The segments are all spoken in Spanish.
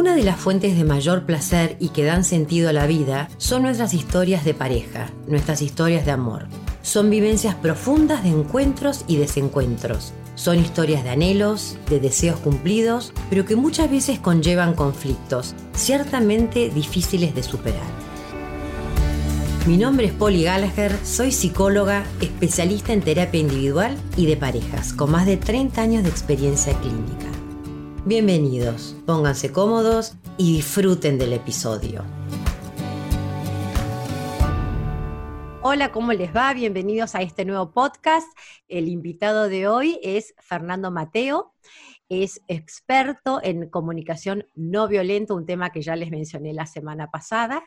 Una de las fuentes de mayor placer y que dan sentido a la vida son nuestras historias de pareja, nuestras historias de amor. Son vivencias profundas de encuentros y desencuentros. Son historias de anhelos, de deseos cumplidos, pero que muchas veces conllevan conflictos, ciertamente difíciles de superar. Mi nombre es Polly Gallagher, soy psicóloga, especialista en terapia individual y de parejas, con más de 30 años de experiencia clínica. Bienvenidos, pónganse cómodos y disfruten del episodio. Hola, ¿cómo les va? Bienvenidos a este nuevo podcast. El invitado de hoy es Fernando Mateo. Es experto en comunicación no violenta, un tema que ya les mencioné la semana pasada.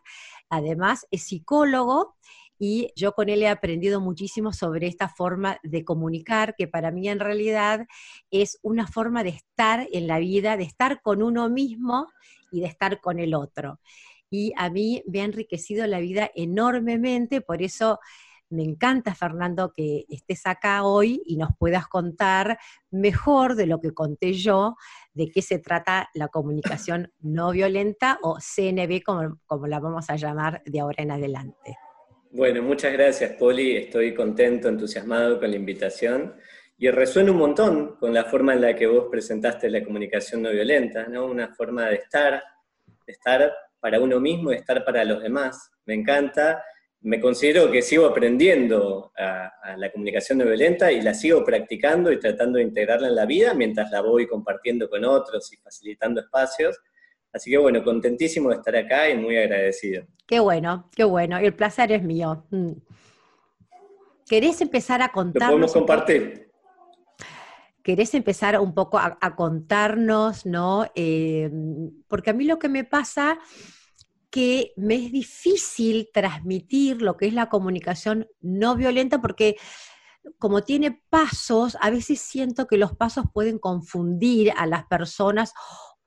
Además, es psicólogo y yo con él he aprendido muchísimo sobre esta forma de comunicar, que para mí en realidad es una forma de estar en la vida, de estar con uno mismo y de estar con el otro. Y a mí me ha enriquecido la vida enormemente, por eso me encanta, Fernando, que estés acá hoy y nos puedas contar mejor de lo que conté yo, de qué se trata la comunicación no violenta o CNB, como, como la vamos a llamar de ahora en adelante. Bueno, muchas gracias, Poli. Estoy contento, entusiasmado con la invitación. Y resuena un montón con la forma en la que vos presentaste la comunicación no violenta, ¿no? Una forma de estar, de estar para uno mismo y estar para los demás. Me encanta. Me considero que sigo aprendiendo a, la comunicación no violenta y la sigo practicando y tratando de integrarla en la vida mientras la voy compartiendo con otros y facilitando espacios. Así que bueno, contentísimo de estar acá y muy agradecido. Qué bueno, qué bueno. El placer es mío. Mm. ¿Querés empezar a contarnos? Lo podemos compartir. ¿Querés empezar un poco a, a contarnos, no? Eh, porque a mí lo que me pasa que me es difícil transmitir lo que es la comunicación no violenta porque como tiene pasos, a veces siento que los pasos pueden confundir a las personas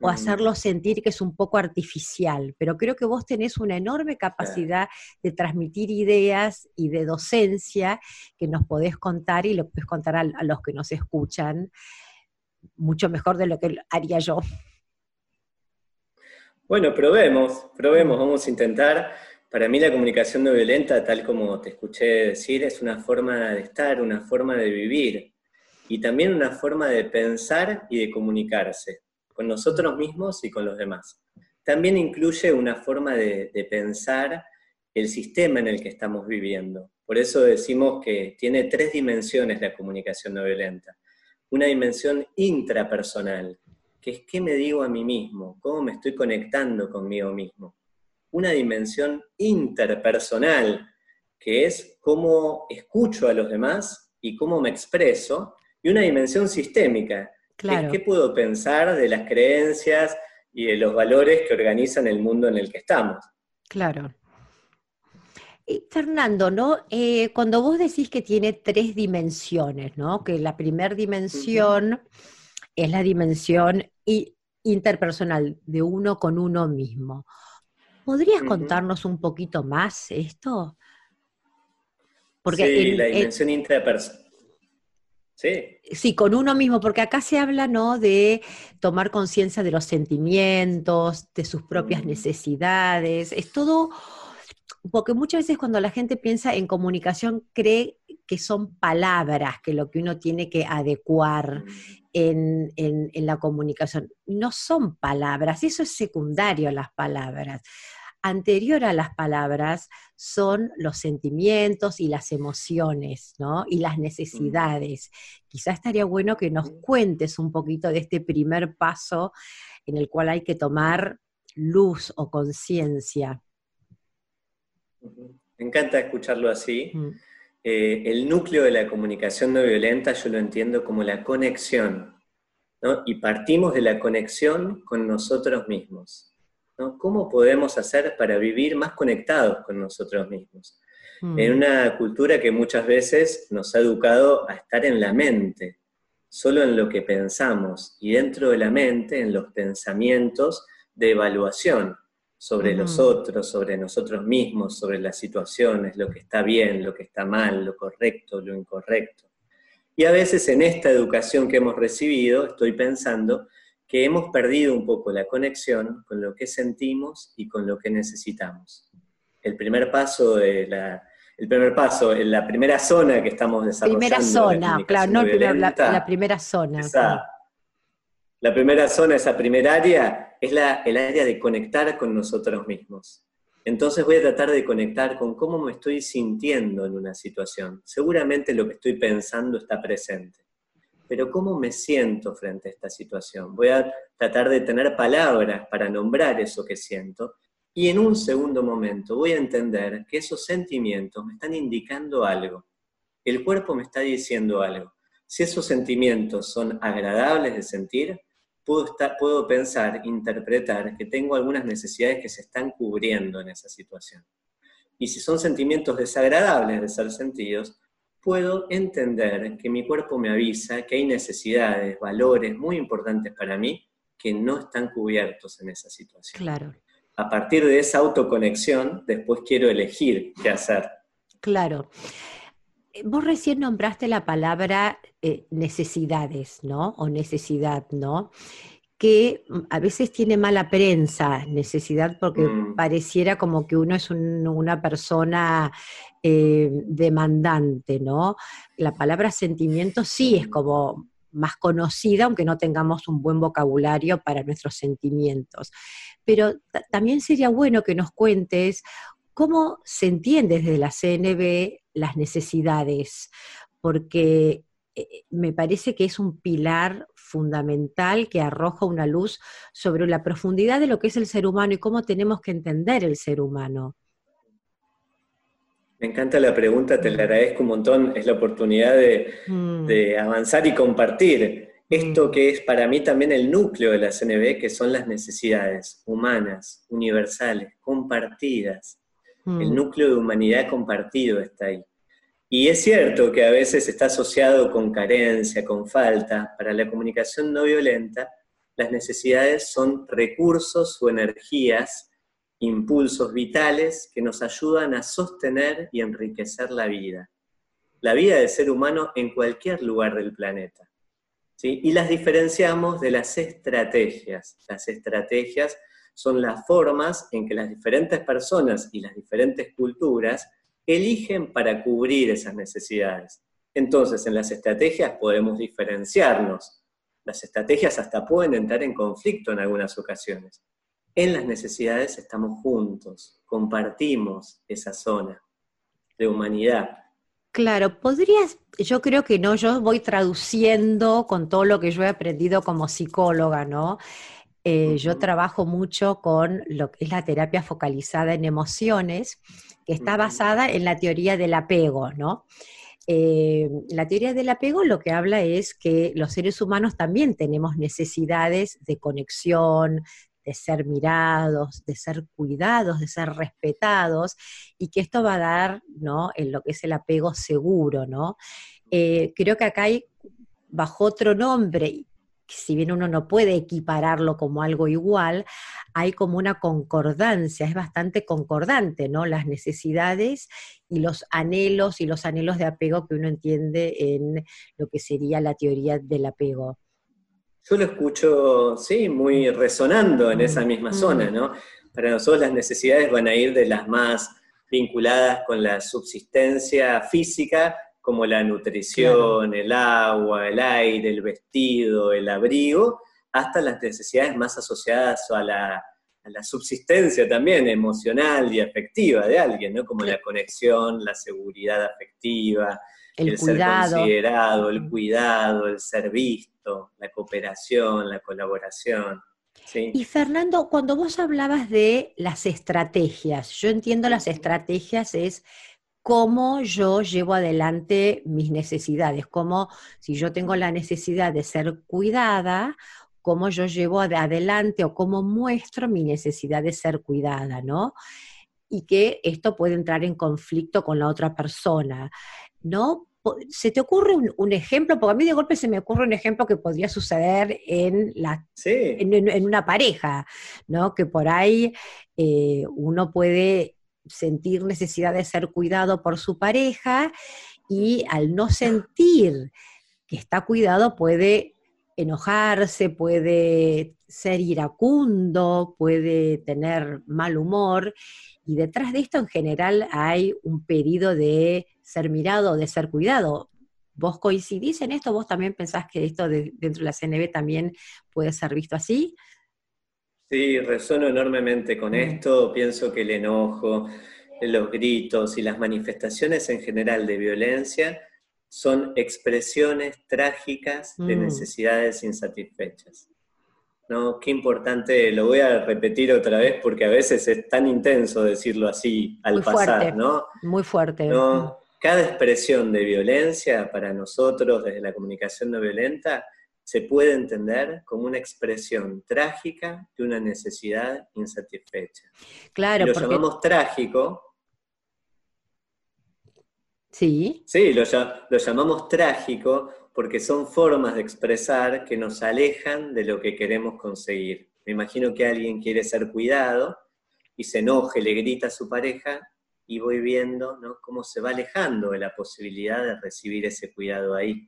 o hacerlo sentir que es un poco artificial, pero creo que vos tenés una enorme capacidad de transmitir ideas y de docencia que nos podés contar y lo podés contar a, a los que nos escuchan mucho mejor de lo que haría yo. Bueno, probemos, probemos, vamos a intentar. Para mí la comunicación no violenta, tal como te escuché decir, es una forma de estar, una forma de vivir y también una forma de pensar y de comunicarse con nosotros mismos y con los demás. También incluye una forma de, pensar el sistema en el que estamos viviendo. Por eso decimos que tiene tres dimensiones la comunicación no violenta. Una dimensión intrapersonal, que es qué me digo a mí mismo, cómo me estoy conectando conmigo mismo. Una dimensión interpersonal, que es cómo escucho a los demás y cómo me expreso. Y una dimensión sistémica, Claro. ¿Qué puedo pensar de las creencias y de los valores que organizan el mundo en el que estamos? Claro. Y Fernando, ¿no? Eh, cuando vos decís que tiene tres dimensiones, ¿no? Que la primera dimensión uh -huh. es la dimensión interpersonal de uno con uno mismo. ¿Podrías uh -huh. contarnos un poquito más esto? Porque sí, el, la dimensión el... interpersonal Sí. Sí, con uno mismo, porque acá se habla, ¿no? De tomar conciencia de los sentimientos, de sus propias mm. necesidades. Es todo, porque muchas veces cuando la gente piensa en comunicación cree que son palabras, que lo que uno tiene que adecuar mm. en, en, en la comunicación. No son palabras, eso es secundario las palabras anterior a las palabras son los sentimientos y las emociones, ¿no? Y las necesidades. Quizá estaría bueno que nos cuentes un poquito de este primer paso en el cual hay que tomar luz o conciencia. Me encanta escucharlo así. Mm. Eh, el núcleo de la comunicación no violenta yo lo entiendo como la conexión, ¿no? Y partimos de la conexión con nosotros mismos. ¿No? ¿Cómo podemos hacer para vivir más conectados con nosotros mismos? Mm. En una cultura que muchas veces nos ha educado a estar en la mente, solo en lo que pensamos, y dentro de la mente, en los pensamientos de evaluación sobre mm. los otros, sobre nosotros mismos, sobre las situaciones, lo que está bien, lo que está mal, lo correcto, lo incorrecto. Y a veces en esta educación que hemos recibido, estoy pensando que hemos perdido un poco la conexión con lo que sentimos y con lo que necesitamos. El primer paso de la, el primer paso, en la primera zona que estamos desarrollando. Primera zona, claro, no la, primera zona. La primera zona, esa primera área, es la, el área de conectar con nosotros mismos. Entonces voy a tratar de conectar con cómo me estoy sintiendo en una situación. Seguramente lo que estoy pensando está presente, pero cómo me siento frente a esta situación. Voy a tratar de tener palabras para nombrar eso que siento y en un segundo momento voy a entender que esos sentimientos me están indicando algo. El cuerpo me está diciendo algo. Si esos sentimientos son agradables de sentir, puedo, pensar, interpretar que tengo algunas necesidades que se están cubriendo en esa situación. Y si son sentimientos desagradables de ser sentidos, puedo entender que mi cuerpo me avisa que hay necesidades, valores muy importantes para mí que no están cubiertos en esa situación. Claro. A partir de esa autoconexión, después quiero elegir qué hacer. Claro. Vos recién nombraste la palabra eh, necesidades, ¿no? O necesidad, ¿no? que mm, a veces tiene mala prensa, necesidad, porque mm. pareciera como que uno es una persona eh, demandante, ¿no? La palabra sentimiento sí es como más conocida, aunque no tengamos un buen vocabulario para nuestros sentimientos. Pero también sería bueno que nos cuentes cómo se entiende desde la CNB las necesidades, porque eh, me parece que es un pilar fundamental que arroja una luz sobre la profundidad de lo que es el ser humano y cómo tenemos que entender el ser humano. Me encanta la pregunta, te la agradezco un montón, es la oportunidad de, mm. avanzar y compartir esto mm. que es para mí también el núcleo de la CNB, que son las necesidades humanas, universales, compartidas. El mm. núcleo de humanidad compartido está ahí. Y es cierto que a veces está asociado con carencia, con falta. Para la comunicación no violenta, las necesidades son recursos o energías, impulsos vitales que nos ayudan a sostener y enriquecer la vida. La vida del ser humano en cualquier lugar del planeta. ¿sí? Y las diferenciamos de las estrategias. Las estrategias son las formas en que las diferentes personas y las diferentes culturas eligen para cubrir esas necesidades. Entonces, en las estrategias podemos diferenciarnos. Las estrategias hasta pueden entrar en conflicto en algunas ocasiones. En las necesidades estamos juntos, compartimos esa zona de humanidad. Claro, podrías, yo creo que no, yo voy traduciendo con todo lo que yo he aprendido como psicóloga, ¿no? Eh, yo trabajo mucho con lo que es la terapia focalizada en emociones que está basada en la teoría del apego, ¿no? Eh, la teoría del apego lo que habla es que los seres humanos también tenemos necesidades de conexión, de ser mirados, de ser cuidados, de ser respetados, y que esto va a dar, ¿no? En lo que es el apego seguro, ¿no? Eh, creo que acá hay, bajo otro nombre, si bien uno no puede equipararlo como algo igual, hay como una concordancia, es bastante concordante, ¿no? Las necesidades y los anhelos y los anhelos de apego que uno entiende en lo que sería la teoría del apego. Yo lo escucho, sí, muy resonando en esa misma mm. zona, ¿no? Para nosotros las necesidades van a ir de las más vinculadas con la subsistencia física como la nutrición, el agua, el aire, el vestido, el abrigo, hasta las necesidades más asociadas a la, subsistencia también emocional y afectiva de alguien, ¿no? Como la conexión, la seguridad afectiva, el, ser considerado, el cuidado, el ser visto, la cooperación, la colaboración. Y Fernando, cuando vos hablabas de las estrategias, yo entiendo las estrategias es cómo yo llevo adelante mis necesidades, cómo si yo tengo la necesidad de ser cuidada, cómo yo llevo adelante o cómo muestro mi necesidad de ser cuidada, ¿no? Y que esto puede entrar en conflicto con la otra persona, ¿no? ¿Se te ocurre un, ejemplo? Porque a mí de golpe se me ocurre un ejemplo que podría suceder en, la, en, una pareja, ¿no? Que por ahí eh, uno puede sentir necesidad de ser cuidado por su pareja y al no sentir que está cuidado puede enojarse, puede ser iracundo, puede tener mal humor, y detrás de esto en general hay un pedido de ser mirado, de ser cuidado. ¿Vos coincidís en esto? ¿Vos también pensás que esto dentro de la CNB también puede ser visto así? Sí, resono enormemente con mm. esto. Pienso que el enojo, los gritos y las manifestaciones en general de violencia son expresiones trágicas de mm. necesidades insatisfechas. ¿No? Qué importante, lo voy a repetir otra vez porque a veces es tan intenso decirlo así al pasar, ¿no? Muy fuerte. ¿no? Cada expresión de violencia para nosotros desde la comunicación no violenta se puede entender como una expresión trágica de una necesidad insatisfecha. Claro, lo llamamos trágico Sí. Sí, lo, llamamos trágico porque son formas de expresar que nos alejan de lo que queremos conseguir. Me imagino que alguien quiere ser cuidado y se enoje, le grita a su pareja y voy viendo cómo se va alejando de la posibilidad de recibir ese cuidado ahí.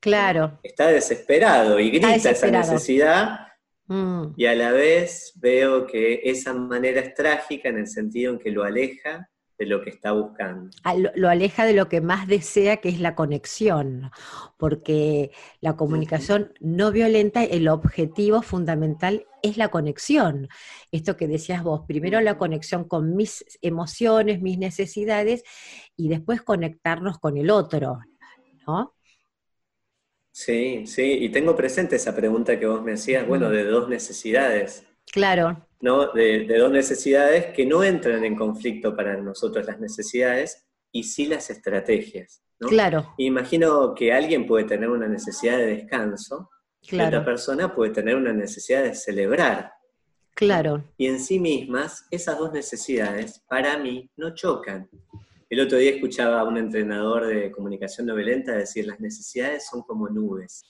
Claro. Está desesperado y grita esa necesidad mm. y a la vez veo que esa manera es trágica en el sentido en que lo aleja de lo que está buscando. Ah, lo, aleja de lo que más desea, que es la conexión, porque la comunicación no violenta, el objetivo fundamental es la conexión. Esto que decías vos, primero la conexión con mis emociones, mis necesidades, y después conectarnos con el otro, ¿no? Sí, sí, y tengo presente esa pregunta que vos me hacías, bueno, de dos necesidades. Claro. ¿no? De, dos necesidades que no entran en conflicto para nosotros las necesidades y sí las estrategias. Claro. Imagino que alguien puede tener una necesidad de descanso y otra persona puede tener una necesidad de celebrar. Claro. Y en sí mismas, esas dos necesidades para mí no chocan. El otro día escuchaba a un entrenador de comunicación no violenta decir, las necesidades son como nubes.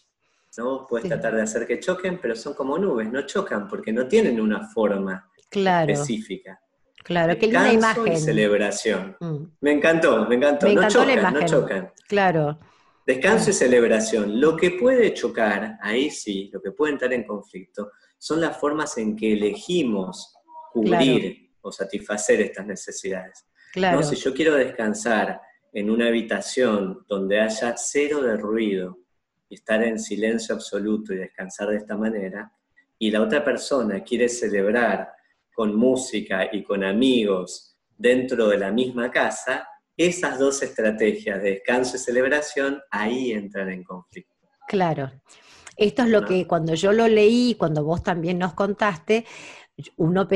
¿No? Puedes tratar de hacer que choquen, pero son como nubes, no chocan porque no tienen una forma específica. Claro, qué linda imagen. Y celebración. Mm. Me encantó, me encantó. no chocan, no chocan. Claro. Descanso y celebración. Lo que puede chocar, ahí sí, lo que puede entrar en conflicto, son las formas en que elegimos cubrir o satisfacer estas necesidades. Claro. Si yo quiero descansar en una habitación donde haya cero de ruido, estar en silencio absoluto y descansar de esta manera, y la otra persona quiere celebrar con música y con amigos dentro de la misma casa, esas dos estrategias de descanso y celebración ahí entran en conflicto. Claro. Esto es lo que cuando yo lo leí, cuando vos también nos contaste, uno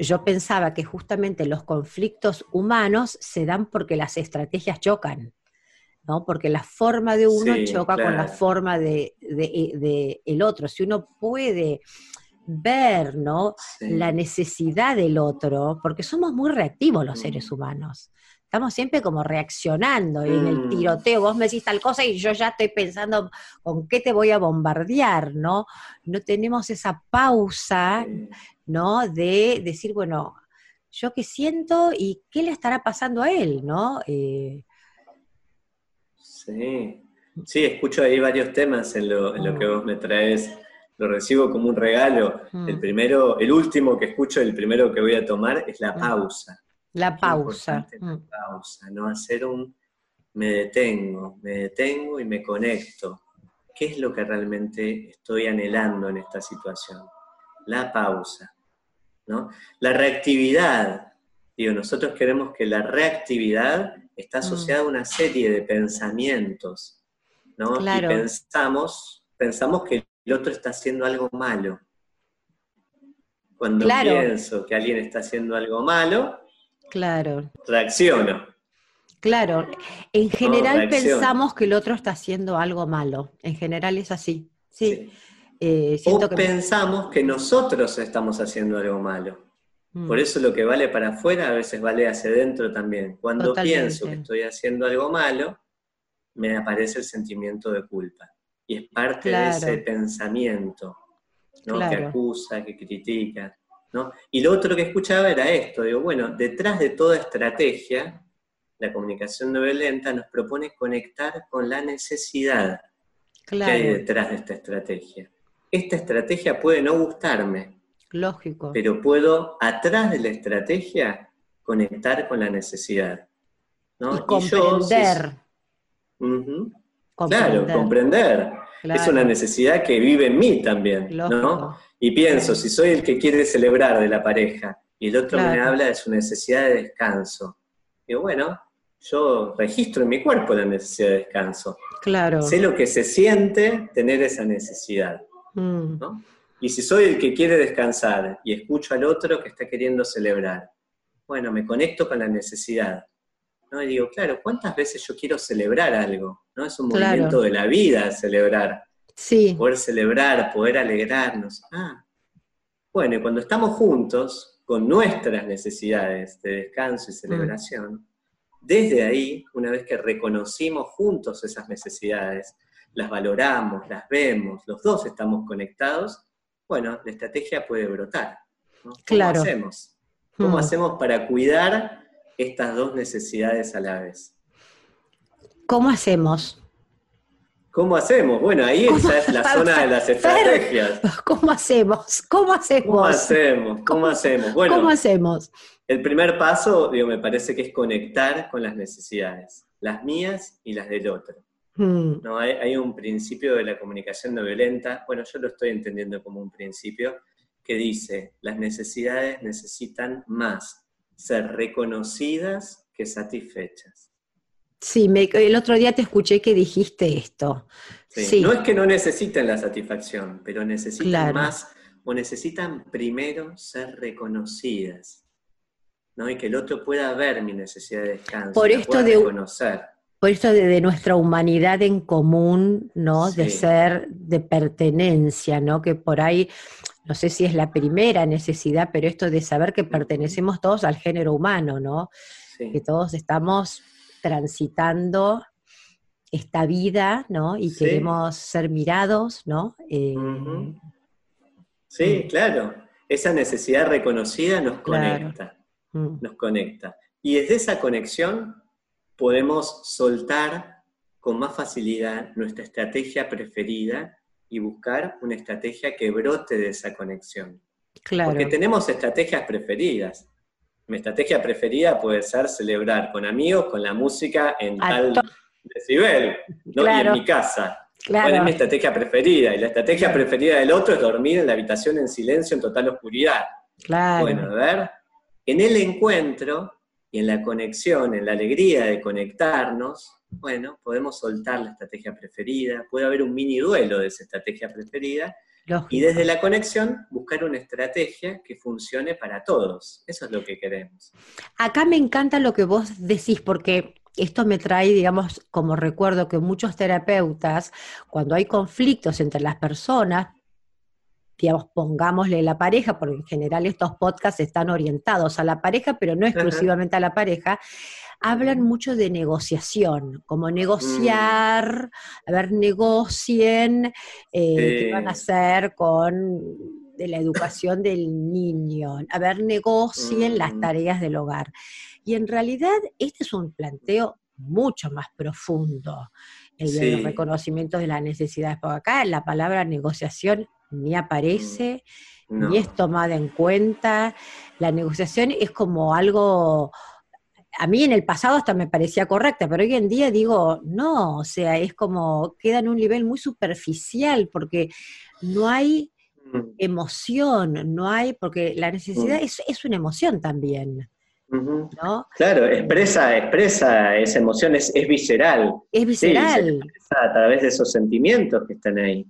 yo pensaba que justamente los conflictos humanos se dan porque las estrategias chocan. ¿No? Porque la forma de uno choca con la forma de, el otro. Si uno puede ver, ¿no? La necesidad del otro, porque somos muy reactivos los seres mm. humanos. Estamos siempre como reaccionando en el mm. tiroteo, vos me decís tal cosa y yo ya estoy pensando con qué te voy a bombardear, ¿no? No tenemos esa pausa, ¿no? De decir, bueno, yo qué siento y qué le estará pasando a él, ¿no? Eh, Sí, sí, escucho ahí varios temas en lo, que mm. vos me traes. Lo recibo como un regalo. Mm. El primero, el último que escucho, el primero que voy a tomar es la mm. pausa. La pausa. La pausa, ¿no? Hacer un me detengo, me detengo y me conecto. ¿Qué es lo que realmente estoy anhelando en esta situación? La pausa. ¿no? La reactividad. Digo, nosotros queremos que la reactividad está mm. asociada a una serie de pensamientos, ¿no? Y pensamos, pensamos que el otro está haciendo algo malo. Cuando pienso que alguien está haciendo algo malo, claro. reacciono. Claro, en general pensamos que el otro está haciendo algo malo, en general es así, sí. Eh, o pensamos que nosotros estamos haciendo algo malo. Mm. Por eso lo que vale para afuera a veces vale hacia adentro también. Cuando pienso que estoy haciendo algo malo, me aparece el sentimiento de culpa. Y es parte de ese pensamiento, ¿no? Que acusa, que critica. ¿no? Y lo otro que escuchaba era esto, digo, bueno, detrás de toda estrategia, la comunicación no violenta nos propone conectar con la necesidad. ¿Qué hay detrás de esta estrategia? Esta estrategia puede no gustarme. Lógico. Pero puedo, atrás de la estrategia, conectar con la necesidad. ¿no? Y comprender. Claro, comprender. Es una necesidad que vive en mí también, ¿no? Y pienso, si soy el que quiere celebrar de la pareja y el otro me habla de su necesidad de descanso, digo, bueno, yo registro en mi cuerpo la necesidad de descanso. Claro. Sé lo que se siente tener esa necesidad. Mm. Y si soy el que quiere descansar y escucho al otro que está queriendo celebrar, bueno, me conecto con la necesidad. ¿no? Y digo, claro, ¿cuántas veces yo quiero celebrar algo? ¿no? Es un movimiento de la vida celebrar. Sí. Poder celebrar, poder alegrarnos. Ah. Bueno, y cuando estamos juntos, con nuestras necesidades de descanso y celebración, desde ahí, una vez que reconocimos juntos esas necesidades, las valoramos, las vemos, los dos estamos conectados, bueno, la estrategia puede brotar. ¿Cómo claro. hacemos? ¿Cómo mm. hacemos para cuidar estas dos necesidades a la vez? ¿Cómo hacemos? ¿Cómo hacemos? Bueno, ahí esa es la zona de las estrategias. ¿Cómo hacemos? ¿Cómo hacemos? ¿Cómo hacemos? ¿Cómo hacemos? Bueno, ¿Cómo hacemos? El primer paso, digo, me parece que es conectar con las necesidades, las mías y las del otro. Hmm. No, hay, un principio de la comunicación no violenta, bueno, yo lo estoy entendiendo como un principio, que dice, las necesidades necesitan más ser reconocidas que satisfechas. Sí, el otro día te escuché que dijiste esto. Sí, No es que no necesiten la satisfacción, pero necesitan más o necesitan primero ser reconocidas. ¿no? Y que el otro pueda ver mi necesidad de descanso, por esto de, reconocer. Por esto de, nuestra humanidad en común, ¿no? De ser, de pertenencia, ¿no? Que por ahí, no sé si es la primera necesidad, pero esto de saber que pertenecemos todos al género humano, ¿no? Que todos estamos transitando esta vida, ¿no? Y queremos ser mirados, ¿no? Eh, sí, mm. claro. Esa necesidad reconocida nos conecta, mm. nos conecta. Y desde esa conexión podemos soltar con más facilidad nuestra estrategia preferida y buscar una estrategia que brote de esa conexión. Claro. Porque tenemos estrategias preferidas. Mi estrategia preferida puede ser celebrar con amigos, con la música en tal decibel, ¿no? y en mi casa. Claro. es mi estrategia preferida? Y la estrategia preferida del otro es dormir en la habitación en silencio, en total oscuridad. Claro. Bueno, a ver, en el encuentro y en la conexión, en la alegría de conectarnos, bueno, podemos soltar la estrategia preferida, puede haber un mini duelo de esa estrategia preferida, y desde la conexión, buscar una estrategia que funcione para todos. Eso es lo que queremos. Acá me encanta lo que vos decís, porque esto me trae, digamos, como recuerdo que muchos terapeutas, cuando hay conflictos entre las personas, digamos, pongámosle la pareja, porque en general estos podcasts están orientados a la pareja, pero no exclusivamente a la pareja, hablan mucho de negociación, como negociar, mm. a ver, negocien eh, qué van a hacer con de la educación del niño, a ver, negocien las mm. tareas del hogar. Y en realidad este es un planteo mucho más profundo, el de reconocimiento de las necesidades, porque acá la palabra negociación ni aparece, ni es tomada en cuenta. La negociación es como algo a mí en el pasado hasta me parecía correcta, pero hoy en día digo, no, o sea, es como, queda en un nivel muy superficial, porque no hay mm. emoción, no hay, porque la necesidad mm. es, una emoción también. ¿no? Claro, expresa, expresa esa emoción, es, visceral. Es visceral. a través de esos sentimientos que están ahí.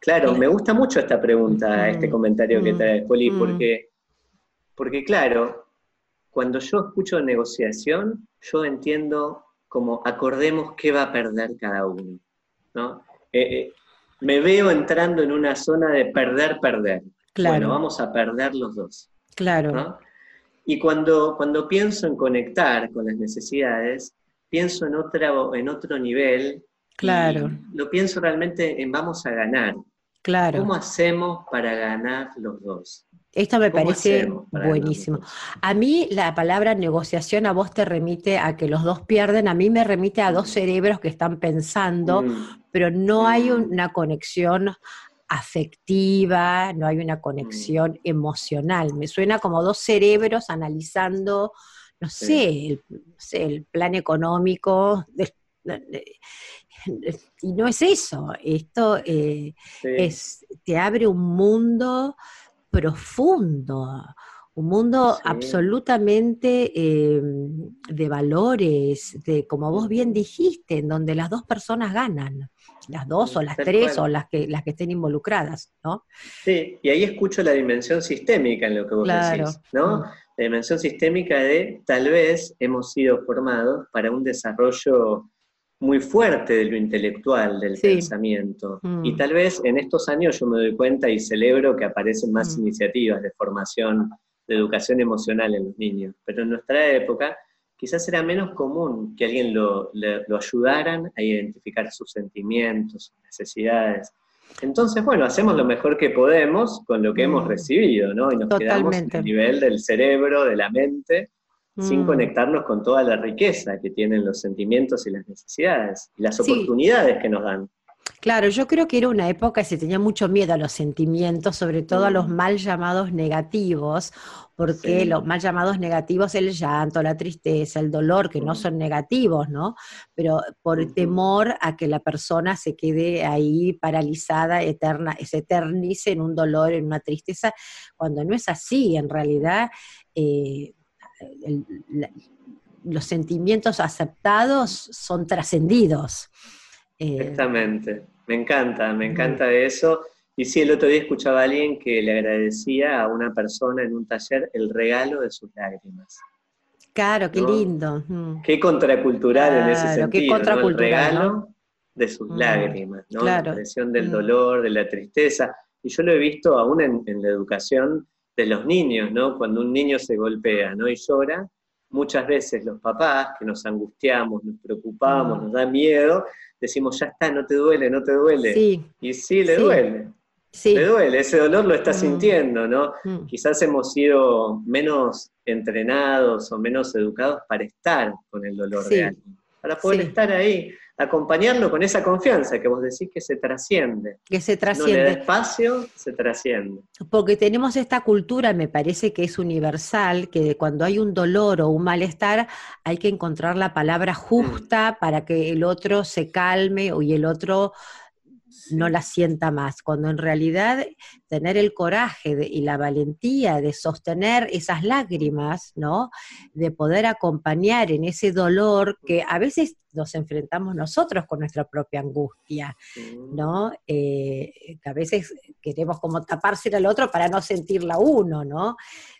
Claro, me gusta mucho esta pregunta, este comentario que trae Poli, porque, porque claro, cuando yo escucho negociación, yo entiendo como acordemos qué va a perder cada uno. ¿no? Eh, eh, me veo entrando en una zona de perder, perder. Claro. Bueno, vamos a perder los dos. Claro. Y cuando, cuando pienso en conectar con las necesidades, pienso en, otra, en otro nivel. Claro. Lo pienso realmente en vamos a ganar. Claro. ¿Cómo hacemos para ganar los dos? Esto me parece buenísimo. A mí la palabra negociación a vos te remite a que los dos pierden, a mí me remite a dos mm. cerebros que están pensando, mm. pero no hay mm. una conexión afectiva, no hay una conexión emocional. Me suena como dos cerebros analizando, no sé, el, plan económico. y no es eso, esto eh, es, te abre un mundo profundo, un mundo absolutamente em, de valores, de como vos bien dijiste, en donde las dos personas ganan, las dos o las tres o las que, las que estén involucradas, ¿no? Sí, y ahí escucho la dimensión sistémica en lo que vos decís, ¿no? Mm. La dimensión sistémica de tal vez hemos sido formados para un desarrollo muy fuerte de lo intelectual, del pensamiento. Mm. Y tal vez en estos años yo me doy cuenta y celebro que aparecen más mm. iniciativas de formación, de educación emocional en los niños. Pero en nuestra época quizás era menos común que alguien lo, lo ayudaran a identificar sus sentimientos, sus necesidades. Entonces, bueno, hacemos lo mejor que podemos con lo que hemos mm. recibido, ¿no? Y nos quedamos en el nivel del cerebro, de la mente, sin mm. conectarnos con toda la riqueza que tienen los sentimientos y las necesidades y las oportunidades que nos dan. Claro, yo creo que era una época que se tenía mucho miedo a los sentimientos, sobre todo a los mm. mal llamados negativos, porque los mal llamados negativos, el llanto, la tristeza, el dolor, que no mm. son negativos, ¿no? Pero por temor a que la persona se quede ahí paralizada, eterna, se eternice en un dolor, en una tristeza, cuando no es así, en realidad. Eh, los sentimientos aceptados son trascendidos. Eh, Exactamente, me encanta, me encanta eso. Y sí, el otro día escuchaba a alguien que le agradecía a una persona en un taller el regalo de sus lágrimas. Claro, qué lindo. Qué contracultural en ese sentido. el regalo de sus lágrimas, ¿no? La expresión del dolor, de la tristeza. Y yo lo he visto aún en la educación de los niños, ¿no? Cuando un niño se golpea, ¿no? Y llora, muchas veces los papás, que nos angustiamos, nos preocupamos, mm. nos da miedo, decimos, ya está, no te duele, no te duele. Y sí, le duele. Sí. Le duele, ese dolor lo está mm. sintiendo, ¿no? Mm. Quizás hemos sido menos entrenados o menos educados para estar con el dolor de alguien, para poder estar ahí acompañarlo con esa confianza que vos decís que se trasciende. Que se trasciende. No le espacio, se trasciende. Porque tenemos esta cultura, me parece que es universal, que cuando hay un dolor o un malestar hay que encontrar la palabra justa mm. para que el otro se calme y el otro no la sienta más, cuando en realidad tener el coraje y la valentía de sostener esas lágrimas, ¿no? De poder acompañar en ese dolor que a veces nos enfrentamos nosotros con nuestra propia angustia, ¿no? Eh, que a veces queremos como taparse al otro para no sentirla uno, ¿no?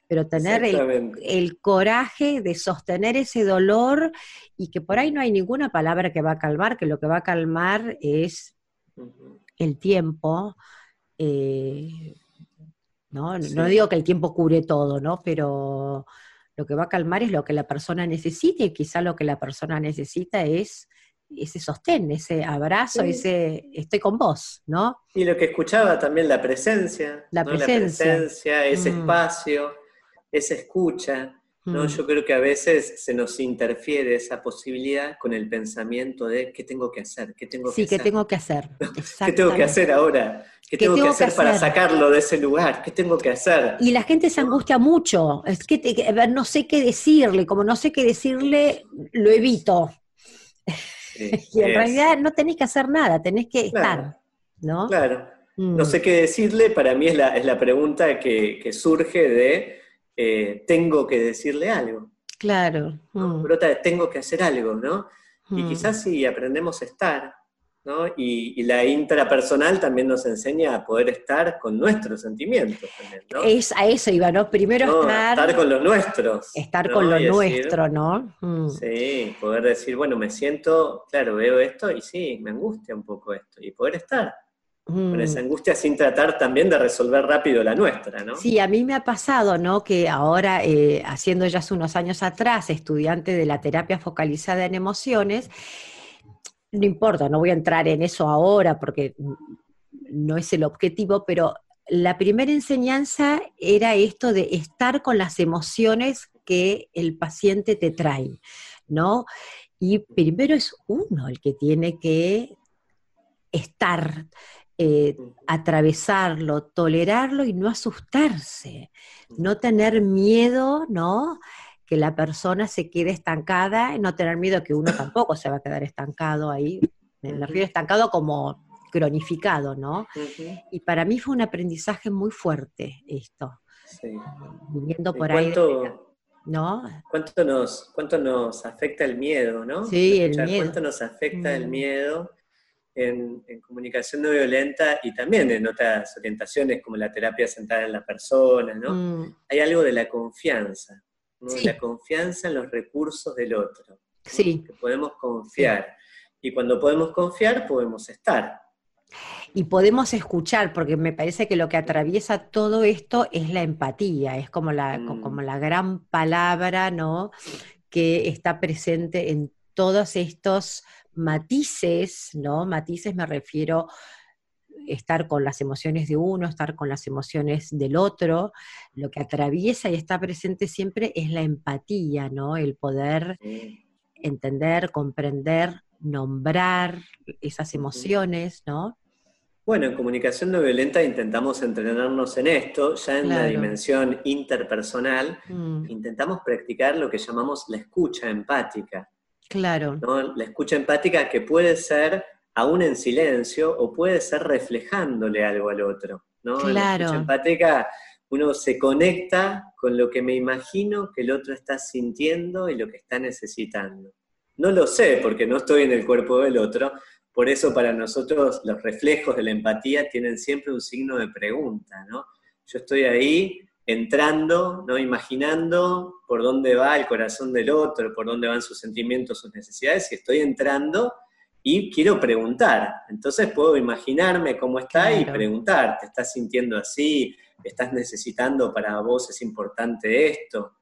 Pero tener el, coraje de sostener ese dolor y que por ahí no hay ninguna palabra que va a calmar, que lo que va a calmar es el tiempo, eh, ¿no? no digo que el tiempo cubre todo, ¿no? Pero lo que va a calmar es lo que la persona necesita y quizá lo que la persona necesita es ese sostén, ese abrazo, ese estoy con vos, ¿no? Y lo que escuchaba también, la presencia. La presencia. ese mm. espacio, esa escucha. ¿No? Mm. Yo creo que a veces se nos interfiere esa posibilidad con el pensamiento de qué tengo que hacer, qué tengo que sí, hacer. qué tengo que hacer. ¿Qué tengo que hacer ahora? ¿Qué, tengo, que hacer, para sacarlo de ese lugar? ¿Qué tengo que hacer? Y la gente se angustia mucho. Es que no sé qué decirle, como no sé qué decirle, lo evito. y en realidad no tenés que hacer nada, tenés que estar, ¿no? Claro. No mm. sé qué decirle, para mí es la, es la pregunta que, que surge de eh, tengo que decirle algo. Claro. Mm. tengo que hacer algo, ¿no? Y mm. quizás si aprendemos a estar, ¿no? Y, la intrapersonal también nos enseña a poder estar con nuestros sentimientos también, ¿no? Es a eso iba, ¿no? Primero estar... Estar con los nuestros. Estar con lo nuestro, ¿no? Mm. Sí, poder decir, bueno, me siento, claro, veo esto y sí, me angustia un poco esto. Y poder estar. Con esa mm. angustia sin tratar también de resolver rápido la nuestra, ¿no? Sí, a mí me ha pasado, ¿no? Que ahora, eh, haciendo ya hace unos años atrás, estudiante de la terapia focalizada en emociones, no importa, no voy a entrar en eso ahora porque no es el objetivo, pero la primera enseñanza era esto de estar con las emociones que el paciente te trae, ¿no? Y primero es uno el que tiene que estar, eh, atravesarlo, tolerarlo y no asustarse, no tener miedo, ¿no? Que la persona se quede estancada, no tener miedo que uno tampoco se va a quedar estancado ahí. Me refiero estancado como cronificado, ¿no? Y para mí fue un aprendizaje muy fuerte esto. Sí. Viniendo por ahí. ¿No? ¿Cuánto nos, ¿Cuánto nos afecta el miedo, no? Sí, el miedo. ¿Cuánto nos afecta el mm. miedo en, comunicación no violenta y también en otras orientaciones como la terapia centrada en la persona, ¿no? Mm. Hay algo de la confianza, La confianza en los recursos del otro. Sí. Que podemos confiar. Y cuando podemos confiar, podemos estar y podemos escuchar, porque me parece que lo que atraviesa todo esto es la empatía, es como la, mm. como la gran palabra, ¿no? Que está presente en todos estos matices, ¿no? Matices me refiero estar con las emociones de uno, estar con las emociones del otro, lo que atraviesa y está presente siempre es la empatía, ¿no? El poder entender, comprender, nombrar esas emociones, ¿no? Bueno, en comunicación no violenta intentamos entrenarnos en esto, ya en la dimensión interpersonal, mm. intentamos practicar lo que llamamos la escucha empática. Claro. La escucha empática que puede ser aún en silencio o puede ser reflejándole algo al otro. ¿no? Claro. La escucha empática uno se conecta con lo que me imagino que el otro está sintiendo y lo que está necesitando. No lo sé porque no estoy en el cuerpo del otro, por eso para nosotros los reflejos de la empatía tienen siempre un signo de pregunta, ¿no? Yo estoy ahí entrando, ¿no? Imaginando por dónde va el corazón del otro, por dónde van sus sentimientos, sus necesidades, y estoy entrando y quiero preguntar. Entonces puedo imaginarme cómo está y preguntar, ¿te estás sintiendo así? ¿Estás necesitando para vos es importante esto?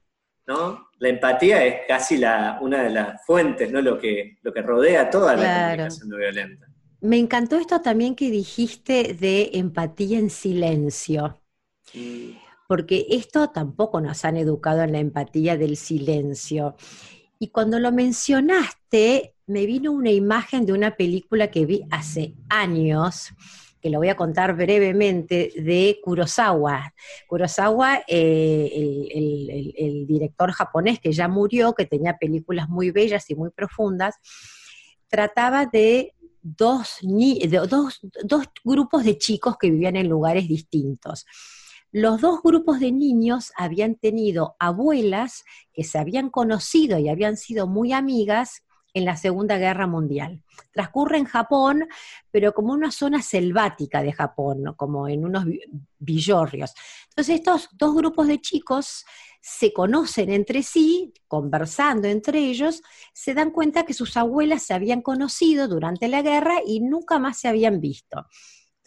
¿no? La empatía es casi la, una de las fuentes, ¿no? Lo que, lo que rodea toda la comunicación no violenta. Me encantó esto también que dijiste de empatía en silencio. Mm. Porque esto tampoco nos han educado en la empatía del silencio. Y cuando lo mencionaste, me vino una imagen de una película que vi hace años, que lo voy a contar brevemente, de Kurosawa. Kurosawa, eh, el, director japonés que ya murió, que tenía películas muy bellas y muy profundas, trataba de dos, grupos de chicos que vivían en lugares distintos. Los dos grupos de niños habían tenido abuelas que se habían conocido y habían sido muy amigas en la Segunda Guerra Mundial. Transcurre en Japón, pero como una zona selvática de Japón, como en unos villorrios. Entonces estos dos grupos de chicos se conocen entre sí, conversando entre ellos, se dan cuenta que sus abuelas se habían conocido durante la guerra y nunca más se habían visto.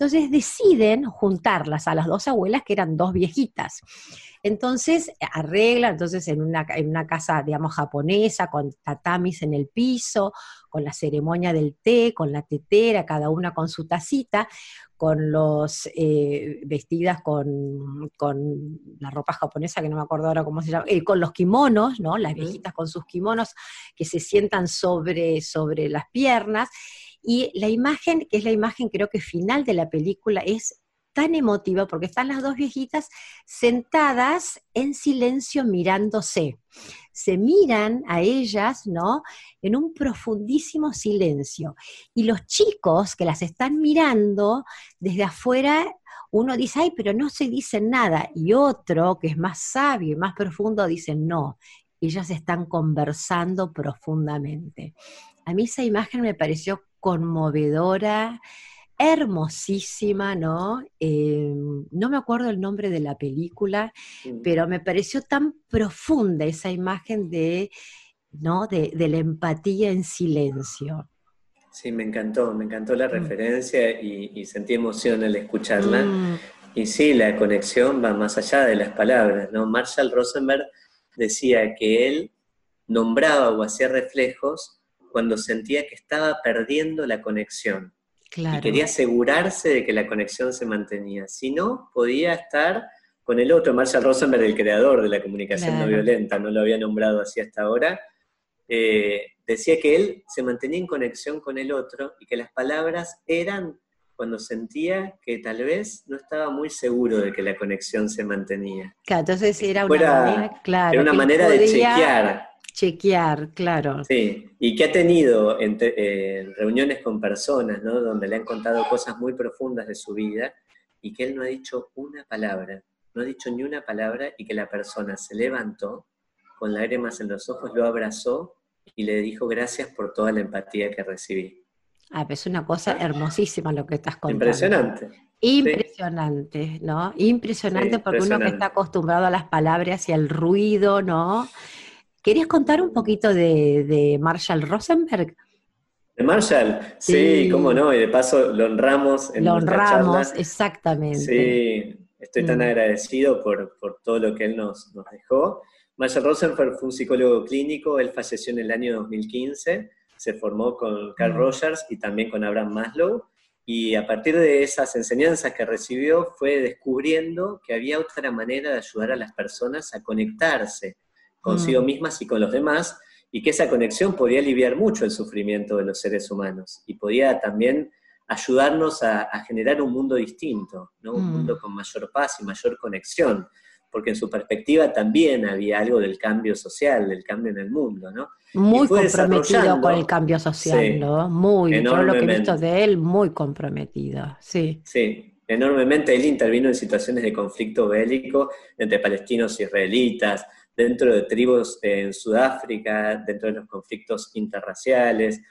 Entonces deciden juntarlas a las dos abuelas, que eran dos viejitas. Entonces arreglan, entonces en una, en una casa, digamos, japonesa, con tatamis en el piso, con la ceremonia del té, con la tetera, cada una con su tacita, con los eh, vestidas con, la ropa japonesa, que no me acuerdo ahora cómo se llama, eh, con los kimonos, ¿no? Las viejitas con sus kimonos que se sientan sobre, sobre las piernas y la imagen, que es la imagen creo que final de la película, es tan emotiva porque están las dos viejitas sentadas en silencio mirándose. Se miran a ellas, ¿no? En un profundísimo silencio. Y los chicos que las están mirando desde afuera, uno dice, ay, pero no se dicen nada. Y otro, que es más sabio y más profundo, dice, no, ellas están conversando profundamente. A mí esa imagen me pareció conmovedora, hermosísima, ¿no? Eh, no me acuerdo el nombre de la película, mm. pero me pareció tan profunda esa imagen de, ¿no? de, la empatía en silencio. Sí, me encantó, me encantó la mm. referencia y, sentí emoción al escucharla. Mm. Y sí, la conexión va más allá de las palabras, ¿no? Marshall Rosenberg decía que él nombraba o hacía reflejos cuando sentía que estaba perdiendo la conexión. Y quería asegurarse de que la conexión se mantenía. Si no, podía estar con el otro, Marshall Rosenberg, el creador de la comunicación no violenta, no lo había nombrado así hasta ahora, eh, decía que él se mantenía en conexión con el otro y que las palabras eran cuando sentía que tal vez no estaba muy seguro de que la conexión se mantenía. Claro, entonces era una manera, claro, era una manera de chequear. Chequear, claro. Sí, y que ha tenido en reuniones con personas, ¿no? Donde le han contado cosas muy profundas de su vida y que él no ha dicho una palabra, no ha dicho ni una palabra y que la persona se levantó con lágrimas en los ojos, lo abrazó y le dijo gracias por toda la empatía que recibí. Ah, es una cosa hermosísima lo que estás contando. Impresionante. Impresionante, ¿no? Impresionante porque uno que está acostumbrado a las palabras y al ruido, ¿no? ¿Querías contar un poquito de, Marshall Rosenberg? De Marshall, sí. cómo no, y de paso lo honramos en Lo honramos, exactamente. Sí, estoy tan mm. agradecido por, todo lo que él nos, nos dejó. Marshall Rosenberg fue un psicólogo clínico, él falleció en el año 2015, se formó con Carl mm. Rogers y también con Abraham Maslow, y a partir de esas enseñanzas que recibió fue descubriendo que había otra manera de ayudar a las personas a conectarse consigo mm. mismas y con los demás, y que esa conexión podía aliviar mucho el sufrimiento de los seres humanos y podía también ayudarnos a, generar un mundo distinto, ¿no? un mm. mundo con mayor paz y mayor conexión, porque en su perspectiva también había algo del cambio social, del cambio en el mundo, ¿no? Muy comprometido con el cambio social, ¿no? Muy, todo lo que he visto de él, muy comprometido, sí. Sí, enormemente. Él intervino en situaciones de conflicto bélico entre palestinos y israelitas, dentro de tribus en Sudáfrica, dentro de los conflictos interraciales,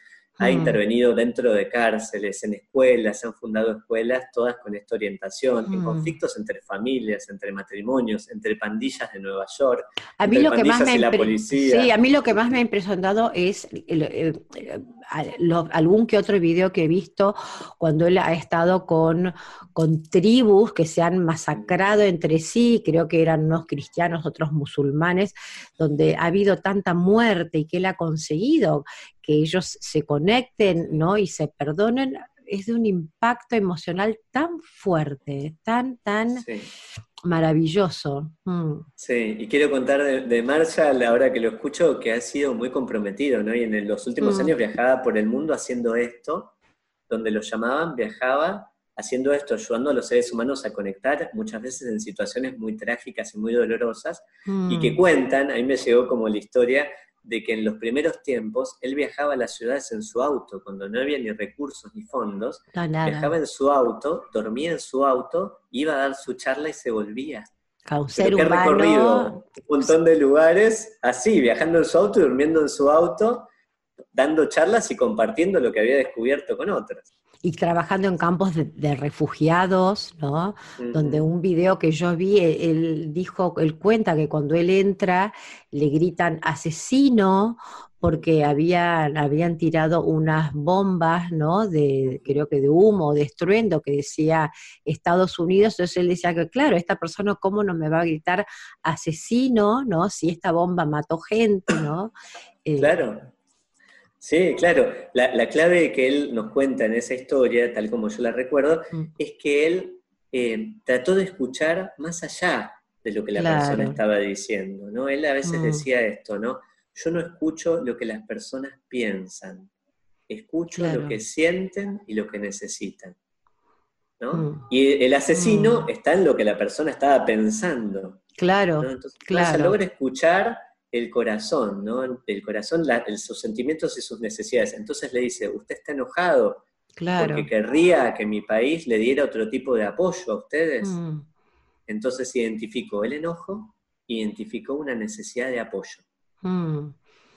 ha mm. intervenido dentro de cárceles, en escuelas, se han fundado escuelas todas con esta orientación, en mm. conflictos entre familias, entre matrimonios, entre pandillas de Nueva York, a mí lo que más me la policía. Sí, a mí lo que más me ha impresionado es algún que otro video que he visto cuando él ha estado con, con tribus que se han masacrado entre sí, creo que eran unos cristianos, otros musulmanes, donde ha habido tanta muerte y que él ha conseguido que ellos se conecten, ¿no? Y se perdonen, es de un impacto emocional tan fuerte, tan, tan maravilloso. Mm. Sí, y quiero contar de, Marshall, ahora que lo escucho, que ha sido muy comprometido, ¿no? Y en los últimos mm. años viajaba por el mundo haciendo esto, donde lo llamaban, viajaba haciendo esto, ayudando a los seres humanos a conectar, muchas veces en situaciones muy trágicas y muy dolorosas, y que mm. cuentan, a mí me llegó como la historia de que en los primeros tiempos él viajaba a las ciudades en su auto, cuando no había ni recursos ni fondos, viajaba en su auto, dormía en su auto, iba a dar su charla y se volvía. A un ser recorrido. Un montón de lugares así, viajando en su auto y durmiendo en su auto, dando charlas y compartiendo lo que había descubierto con otros y trabajando en campos de, refugiados, ¿no? Donde un video que yo vi, e, él, dijo, él cuenta que cuando él entra le gritan asesino porque habían, habían tirado unas bombas, ¿no? De, creo que de humo, de estruendo, que decía Estados Unidos. Entonces él decía que, claro, esta persona, ¿cómo no me va a gritar asesino, ¿no? Si esta bomba mató gente, ¿no? Eh, claro. Sí, claro. La, clave que él nos cuenta en esa historia, tal como yo la recuerdo, mm. es que él eh, trató de escuchar más allá de lo que la persona estaba diciendo, ¿no? Él a veces mm. decía esto, ¿no? Yo no escucho lo que las personas piensan, escucho lo que sienten y lo que necesitan. ¿no? Mm. Y el asesino está en lo que la persona estaba pensando. Claro, Entonces, claro. logra escuchar el corazón, ¿no? El corazón, sus sentimientos y sus necesidades. Entonces le dice, usted está enojado claro. porque querría que mi país le diera otro tipo de apoyo a ustedes. Mm. Entonces identificó el enojo, identificó una necesidad de apoyo. Mm.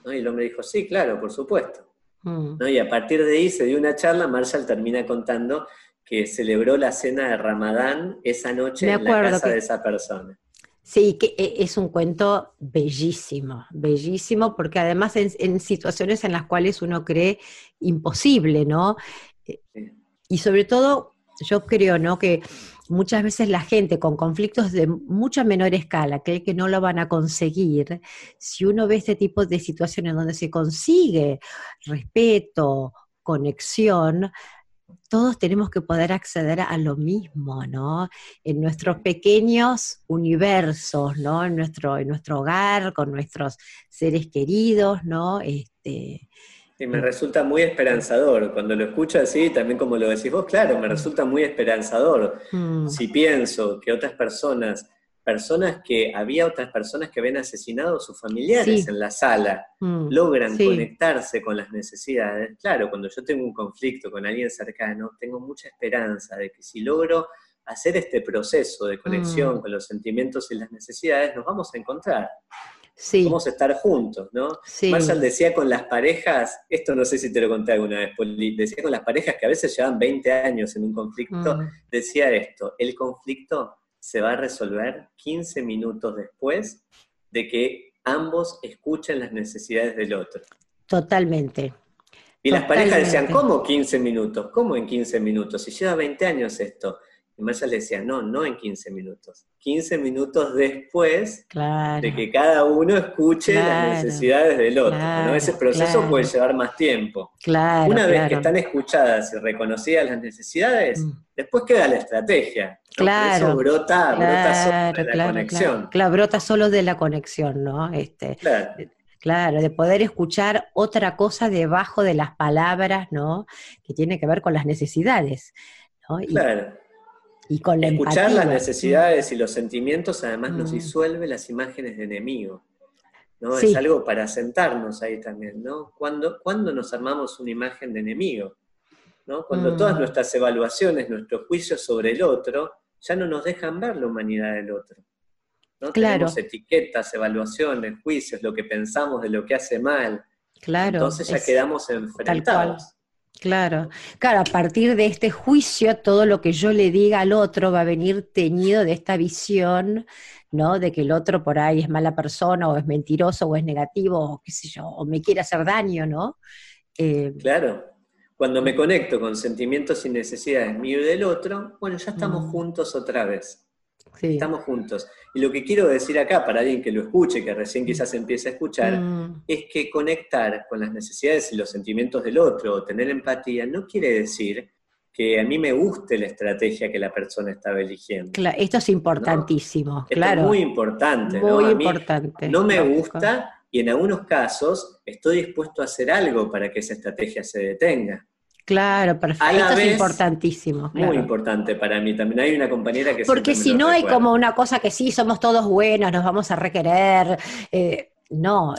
Y el hombre dijo, sí, claro, por supuesto. Mm. Y a partir de ahí se dio una charla, Marshall termina contando que celebró la cena de Ramadán esa noche en la casa de esa persona. Sí, que e, es un cuento bellísimo, bellísimo, porque además en, situaciones en las cuales uno cree imposible, ¿no? Eh, y sobre todo, yo creo, ¿no? Que muchas veces la gente con conflictos de mucha menor escala cree que no lo van a conseguir. Si uno ve este tipo de situaciones donde se consigue respeto, conexión, todos tenemos que poder acceder a lo mismo, ¿no? En nuestros pequeños universos, ¿no? En nuestro, en nuestro hogar, con nuestros seres queridos, ¿no? Este, y me resulta muy esperanzador. Cuando lo escucho así, también como lo decís vos, claro, me resulta muy esperanzador. Mm. Si pienso que otras personas personas que había otras personas que habían asesinado a sus familiares en la sala, mm, logran conectarse con las necesidades. Claro, cuando yo tengo un conflicto con alguien cercano, tengo mucha esperanza de que si logro hacer este proceso de conexión mm. con los sentimientos y las necesidades, nos vamos a encontrar. Sí. Vamos a estar juntos, ¿no? Marshall decía con las parejas, esto no sé si te lo conté alguna vez, decía con las parejas que a veces llevan 20 años en un conflicto, mm. decía esto, el conflicto se va a resolver 15 minutos después de que ambos escuchen las necesidades del otro. Totalmente. Y las parejas decían, ¿cómo 15 minutos? ¿Cómo en 15 minutos? Si lleva 20 años esto. Y Marcia le decía, no, no en 15 minutos. 15 minutos después de que cada uno escuche las necesidades del otro. ¿no? Ese proceso puede llevar más tiempo. Una vez que están escuchadas y reconocidas las necesidades, mm. después queda la estrategia. Claro. Eso brota, brota solo de la conexión. Claro, brota solo de la conexión, ¿no? Este, claro. Claro, de poder escuchar otra cosa debajo de las palabras, ¿no? Que tiene que ver con las necesidades. ¿no? claro. Y con la Escuchar las necesidades y los sentimientos además nos mm. disuelve las imágenes de enemigo. ¿no? Es algo para sentarnos ahí también, ¿no? Cuando, cuando nos armamos una imagen de enemigo, ¿no? Cuando mm. todas nuestras evaluaciones, nuestros juicios sobre el otro, ya no nos dejan ver la humanidad del otro. ¿no? Claro. Tenemos etiquetas, evaluaciones, juicios, lo que pensamos de lo que hace mal. Claro. Entonces ya quedamos enfrentados. Claro, claro, a partir de este juicio, todo lo que yo le diga al otro va a venir teñido de esta visión, ¿no? De que el otro por ahí es mala persona, o es mentiroso, o es negativo, o qué sé yo, o me quiere hacer daño, ¿no? Eh, claro. Cuando me conecto con sentimientos y necesidades mío y del otro, bueno, ya estamos mm. juntos otra vez. Estamos juntos. Y lo que quiero decir acá, para alguien que lo escuche, que recién quizás empiece a escuchar, mm. es que conectar con las necesidades y los sentimientos del otro, o tener empatía, no quiere decir que a mí me guste la estrategia que la persona estaba eligiendo. Claro, esto es importantísimo, claro. es muy importante. Muy importante. No me gusta y en algunos casos estoy dispuesto a hacer algo para que esa estrategia se detenga. Claro, perfecto. Esto es importantísimo. Muy importante para mí también. Hay una compañera que... Porque si no hay como una cosa que sí, somos todos buenos, nos vamos a requerer. Eh, no,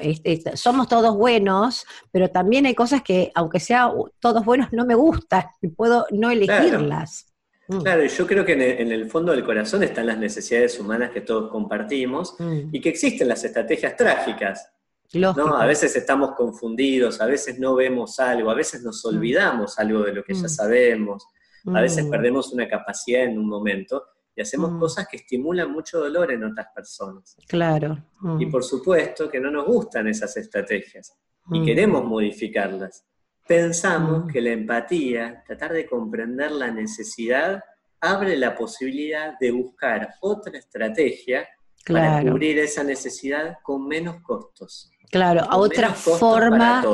somos todos buenos, pero también hay cosas que, aunque sean todos buenos, no me gustan. Puedo no elegirlas. Mm. Claro, yo creo que en el, fondo del corazón están las necesidades humanas que todos compartimos mm. y que existen las estrategias trágicas no, a veces estamos confundidos, a veces no vemos algo, a veces nos mm. olvidamos algo de lo que ya mm. sabemos, a veces mm. perdemos una capacidad en un momento y hacemos cosas que estimulan mucho dolor en otras personas. Claro. Y por supuesto que no nos gustan esas estrategias y queremos modificarlas. Pensamos que la empatía, tratar de comprender la necesidad, abre la posibilidad de buscar otra estrategia para cubrir esa necesidad con menos costos. Claro, a otra forma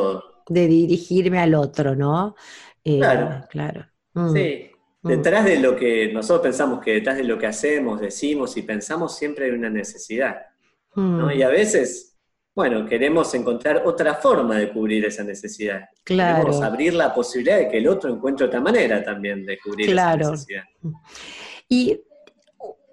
de dirigirme al otro, ¿no? Eh, claro. claro. Mm. Sí. Mm. Detrás de lo que nosotros pensamos que detrás de lo que hacemos, decimos y pensamos siempre hay una necesidad. ¿no? Mm. Y a veces, bueno, queremos encontrar otra forma de cubrir esa necesidad. Claro. Queremos abrir la posibilidad de que el otro encuentre otra manera también de cubrir esa necesidad. Y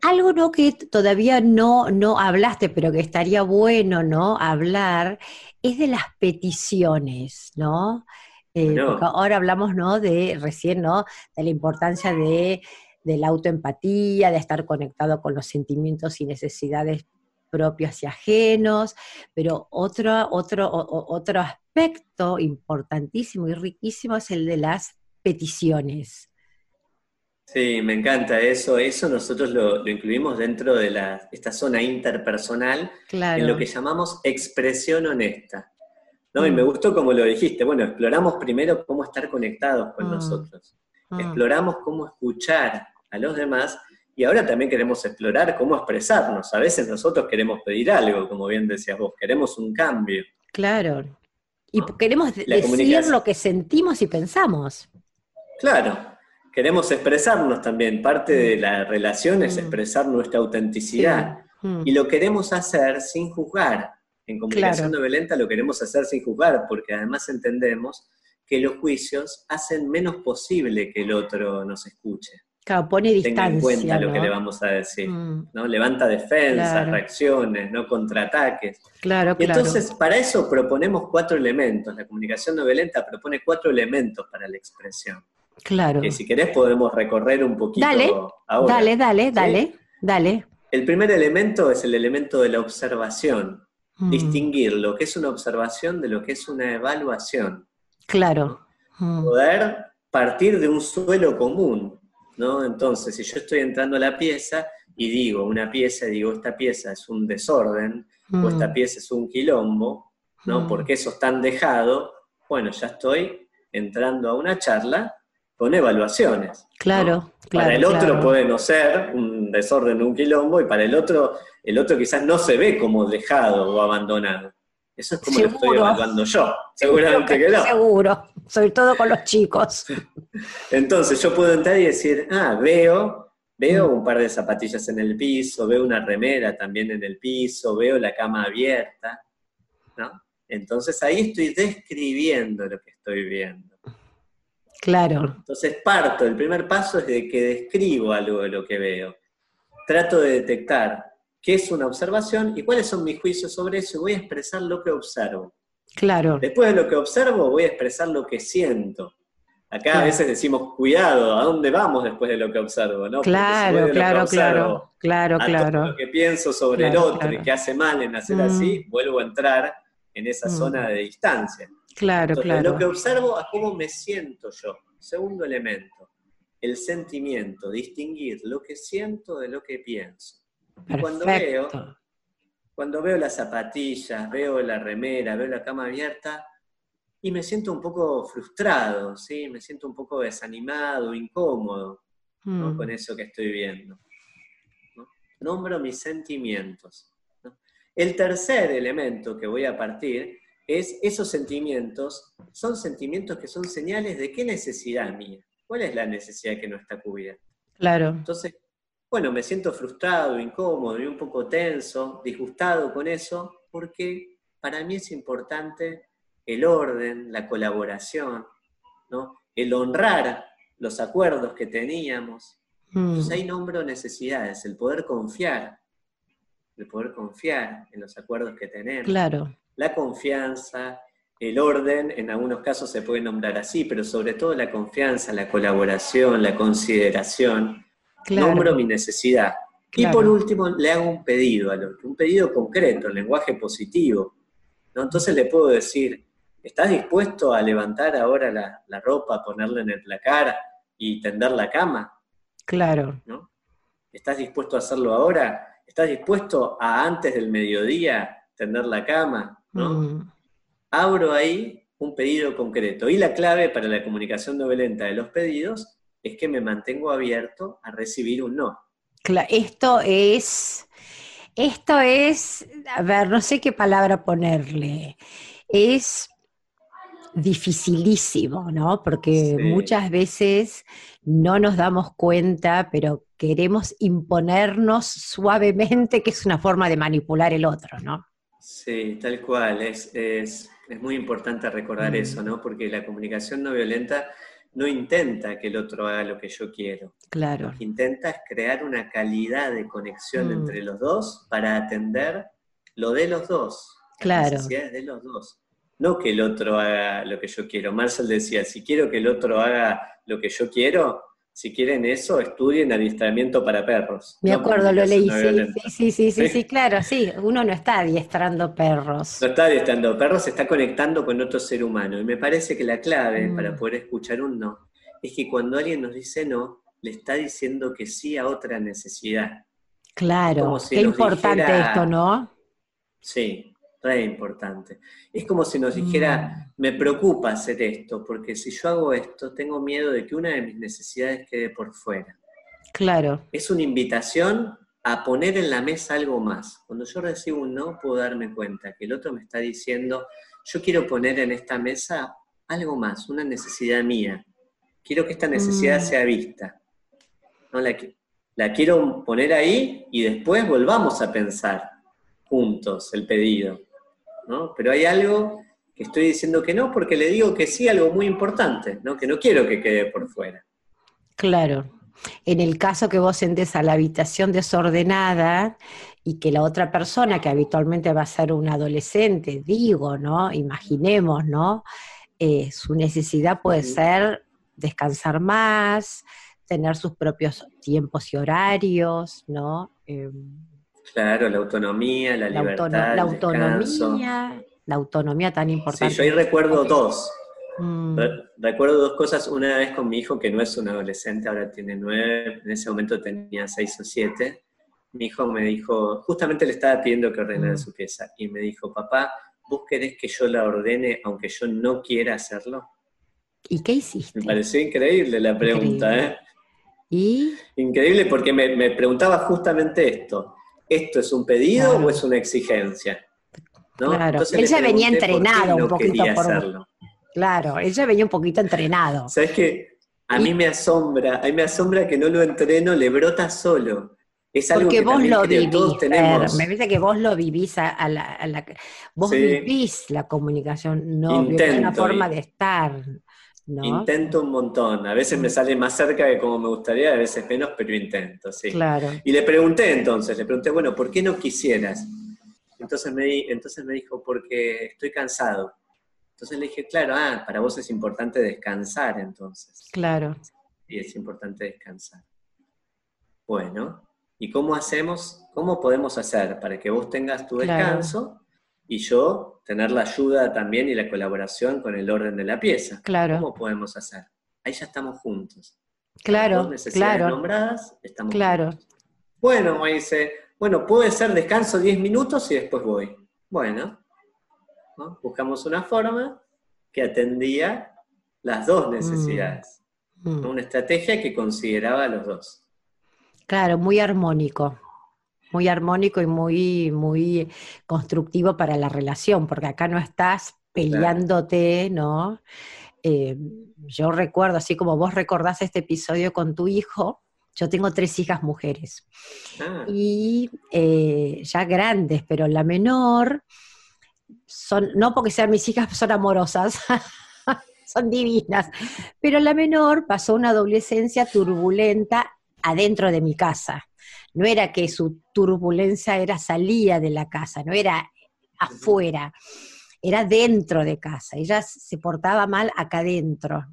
algo ¿no? que todavía no, no hablaste, pero que estaría bueno ¿no? hablar, es de las peticiones, ¿no? Eh, ahora hablamos ¿no? de recién, ¿no? De la importancia de, la autoempatía, de estar conectado con los sentimientos y necesidades propios y ajenos, pero otro, otro, otro aspecto importantísimo y riquísimo es el de las peticiones. Sí, me encanta eso. Eso nosotros lo, incluimos dentro de esta zona interpersonal, en lo que llamamos expresión honesta. ¿no? Y me mm. gustó como lo dijiste. Bueno, exploramos primero cómo estar conectados con mm. nosotros. Mm. Exploramos cómo escuchar a los demás y ahora también queremos explorar cómo expresarnos. A veces nosotros queremos pedir algo, como bien decías vos, queremos un cambio. Claro. Y queremos decir lo que sentimos y pensamos. Claro. Queremos expresarnos también. Parte de la relación es expresar nuestra autenticidad. Y lo queremos hacer sin juzgar. En comunicación no violenta lo queremos hacer sin juzgar, porque además entendemos que los juicios hacen menos posible que el otro nos escuche. Claro, pone distancia. Tenga en cuenta lo que le vamos a decir, mm. ¿no? Levanta defensas, reacciones, ¿no? Contraataques. Claro, y entonces, para eso proponemos cuatro elementos. La comunicación no violenta propone cuatro elementos para la expresión. Claro. Que si querés podemos recorrer un poquito dale, ahora. Dale, dale, dale, dale. El primer elemento es el elemento de la observación. Mm. Distinguir lo que es una observación de lo que es una evaluación. Claro. Mm. Poder partir de un suelo común, ¿no? Entonces, si yo estoy entrando a la pieza y digo una pieza, y digo esta pieza es un desorden, o mm. esta pieza es un quilombo, ¿no? Porque eso está dejado, bueno, ya estoy entrando a una charla con evaluaciones. Claro, claro. Para el otro puede no ser un desorden, un quilombo, y para el otro, el otro quizás no se ve como dejado o abandonado. Eso es como lo estoy evaluando yo. Seguramente que, no. Seguro, sobre todo con los chicos. Entonces yo puedo entrar y decir, ah, veo, veo mm. un par de zapatillas en el piso, veo una remera también en el piso, veo la cama abierta, ¿no? Entonces ahí estoy describiendo lo que estoy viendo. Claro. Entonces parto, el primer paso es de que describo algo de lo que veo. Trato de detectar qué es una observación y cuáles son mis juicios sobre eso y voy a expresar lo que observo. Claro. Después de lo que observo, voy a expresar lo que siento. Acá a veces decimos, cuidado, ¿a dónde vamos después de lo que observo? ¿no? Claro, claro, claro, claro, claro. lo que pienso sobre el otro y que hace mal en hacer así, mm. vuelvo a entrar en esa mm. zona de distancia. Claro, claro. Lo que observo a cómo me siento yo. Segundo elemento, el sentimiento, distinguir lo que siento de lo que pienso. Cuando veo, cuando veo las zapatillas, veo la remera, veo la cama abierta, y me siento un poco frustrado, ¿sí? me siento un poco desanimado, incómodo mm. con eso que estoy viendo. Nombro mis sentimientos. El tercer elemento que voy a partir es esos sentimientos, son sentimientos que son señales de qué necesidad mía. ¿Cuál es la necesidad que no está cubierta? Claro. Entonces, bueno, me siento frustrado, incómodo y un poco tenso, disgustado con eso, porque para mí es importante el orden, la colaboración, ¿no? el honrar los acuerdos que teníamos. Entonces ahí nombro necesidades, el poder confiar, el poder confiar en los acuerdos que tenemos. Claro. La confianza, el orden, en algunos casos se puede nombrar así, pero sobre todo la confianza, la colaboración, la consideración, Nombro mi necesidad. Y por último, le hago un pedido al otro, un pedido concreto, en lenguaje positivo. ¿no? Entonces le puedo decir, ¿estás dispuesto a levantar ahora la, ropa, ponerla en el placar y tender la cama? Claro. ¿no? ¿Estás dispuesto a hacerlo ahora? ¿Estás dispuesto a antes del mediodía tender la cama? ¿No? Mm. Abro ahí un pedido concreto. Y la clave para la comunicación no violenta de los pedidos es que me mantengo abierto a recibir un no. esto es, esto es, a ver, no sé qué palabra ponerle, es dificilísimo, ¿no? Porque muchas veces no nos damos cuenta, pero queremos imponernos suavemente, que es una forma de manipular el otro, ¿no? Sí, tal cual, es, muy importante recordar mm. eso, ¿no? Porque la comunicación no violenta no intenta que el otro haga lo que yo quiero. Claro. Lo que intenta es crear una calidad de conexión mm. entre los dos para atender lo de los dos. Claro. Las necesidades de los dos. No que el otro haga lo que yo quiero. Marcel decía, si quiero que el otro haga lo que yo quiero, si quieren eso, estudien adiestramiento para perros. Me acuerdo, lo leí, sí, sí, sí, sí, claro, sí, uno no está adiestrando perros. No está adiestrando perros, se está conectando con otro ser humano. Y me parece que la clave mm. para poder escuchar un no es que cuando alguien nos dice no, le está diciendo que sí a otra necesidad. Claro, qué importante esto, ¿no? Sí, re importante. Es como si nos dijera, mm. me preocupa hacer esto, porque si yo hago esto, tengo miedo de que una de mis necesidades quede por fuera. Claro. Es una invitación a poner en la mesa algo más. Cuando yo recibo un no, puedo darme cuenta que el otro me está diciendo, yo quiero poner en esta mesa algo más, una necesidad mía, quiero que esta necesidad Mm. sea vista. ¿no? La, la quiero poner ahí y después volvamos a pensar juntos el pedido. ¿No? Pero hay algo que estoy diciendo que no porque le digo que sí, algo muy importante, ¿no? que no quiero que quede por fuera. Claro. En el caso que vos entres a la habitación desordenada y que la otra persona, que habitualmente va a ser un adolescente, digo, ¿no? Imaginemos, ¿no? Eh, su necesidad puede ser descansar más, tener sus propios tiempos y horarios, ¿no? Eh, Claro, la autonomía, la, la, libertad, la autonomía, la autonomía tan Sí, importante. yo ahí recuerdo dos. Mm, Re- Recuerdo dos cosas. Una vez con mi hijo, que no es un adolescente, ahora tiene nueve, en ese momento tenía seis o siete. Mi hijo me dijo, justamente le estaba pidiendo que ordenara Mm. su pieza, y me dijo, papá, ¿vos querés que yo la ordene aunque yo no quiera hacerlo? ¿Y qué hiciste? Me pareció increíble la pregunta, Increíble. ¿eh? Y Increíble porque me, me preguntaba justamente esto. ¿Esto es un pedido Claro. o es una exigencia? ¿No? Claro. Entonces Él ya venía entrenado un poquito por- hacerlo. claro, ella venía un poquito entrenado. ¿Sabes qué? A Y- mí me asombra, a mí me asombra que no lo entreno, le brota solo. Es algo Porque que vos lo creo, vivís, todos Fer, tenemos. me parece que vos lo vivís a, a la, a la- vos Sí. vivís la comunicación no es una forma y- de estar, ¿no? Intento un montón. A veces me sale más cerca de como me gustaría, a veces menos, pero intento, sí. Claro. Y le pregunté entonces, le pregunté, bueno, ¿por qué no quisieras? Entonces me, di- entonces me dijo, porque estoy cansado. Entonces le dije, claro, ah, para vos es importante descansar entonces. Claro. y es importante descansar. Bueno, ¿y cómo hacemos, cómo podemos hacer para que vos tengas tu Claro. descanso y yo tener la ayuda también y la colaboración con el orden de la pieza? Claro. ¿Cómo podemos hacer? Ahí ya estamos juntos. Las Claro, dos necesidades claro, nombradas, estamos claro. juntos. Bueno, me dice, bueno, puede ser descanso 10 minutos y después voy. Bueno, ¿no? buscamos una forma que atendía las dos necesidades. Mm. Una estrategia que consideraba a los dos. Claro, muy armónico. Muy armónico y muy, muy constructivo para la relación, porque acá no estás peleándote, ¿no? Eh, yo recuerdo, así como vos recordás este episodio con tu hijo, yo tengo tres hijas mujeres Ah, y eh, ya grandes, pero la menor, son, no porque sean mis hijas, son amorosas, son divinas, pero la menor pasó una adolescencia turbulenta adentro de mi casa. No era que su turbulencia era salía de la casa, no era afuera, era dentro de casa. Ella se portaba mal acá adentro.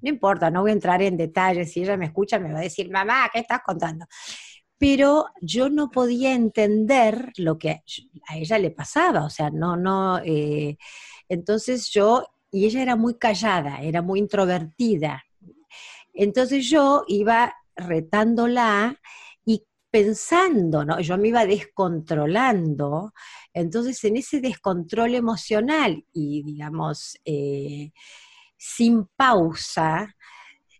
No importa, no voy a entrar en detalles. Si ella me escucha, me va a decir, mamá, ¿qué estás contando? Pero yo no podía entender lo que a ella le pasaba, o sea, no, no. eh, entonces yo, y ella era muy callada, era muy introvertida. Entonces yo iba retándola pensando, ¿no? Yo me iba descontrolando. Entonces, en ese descontrol emocional y, digamos, eh, sin pausa,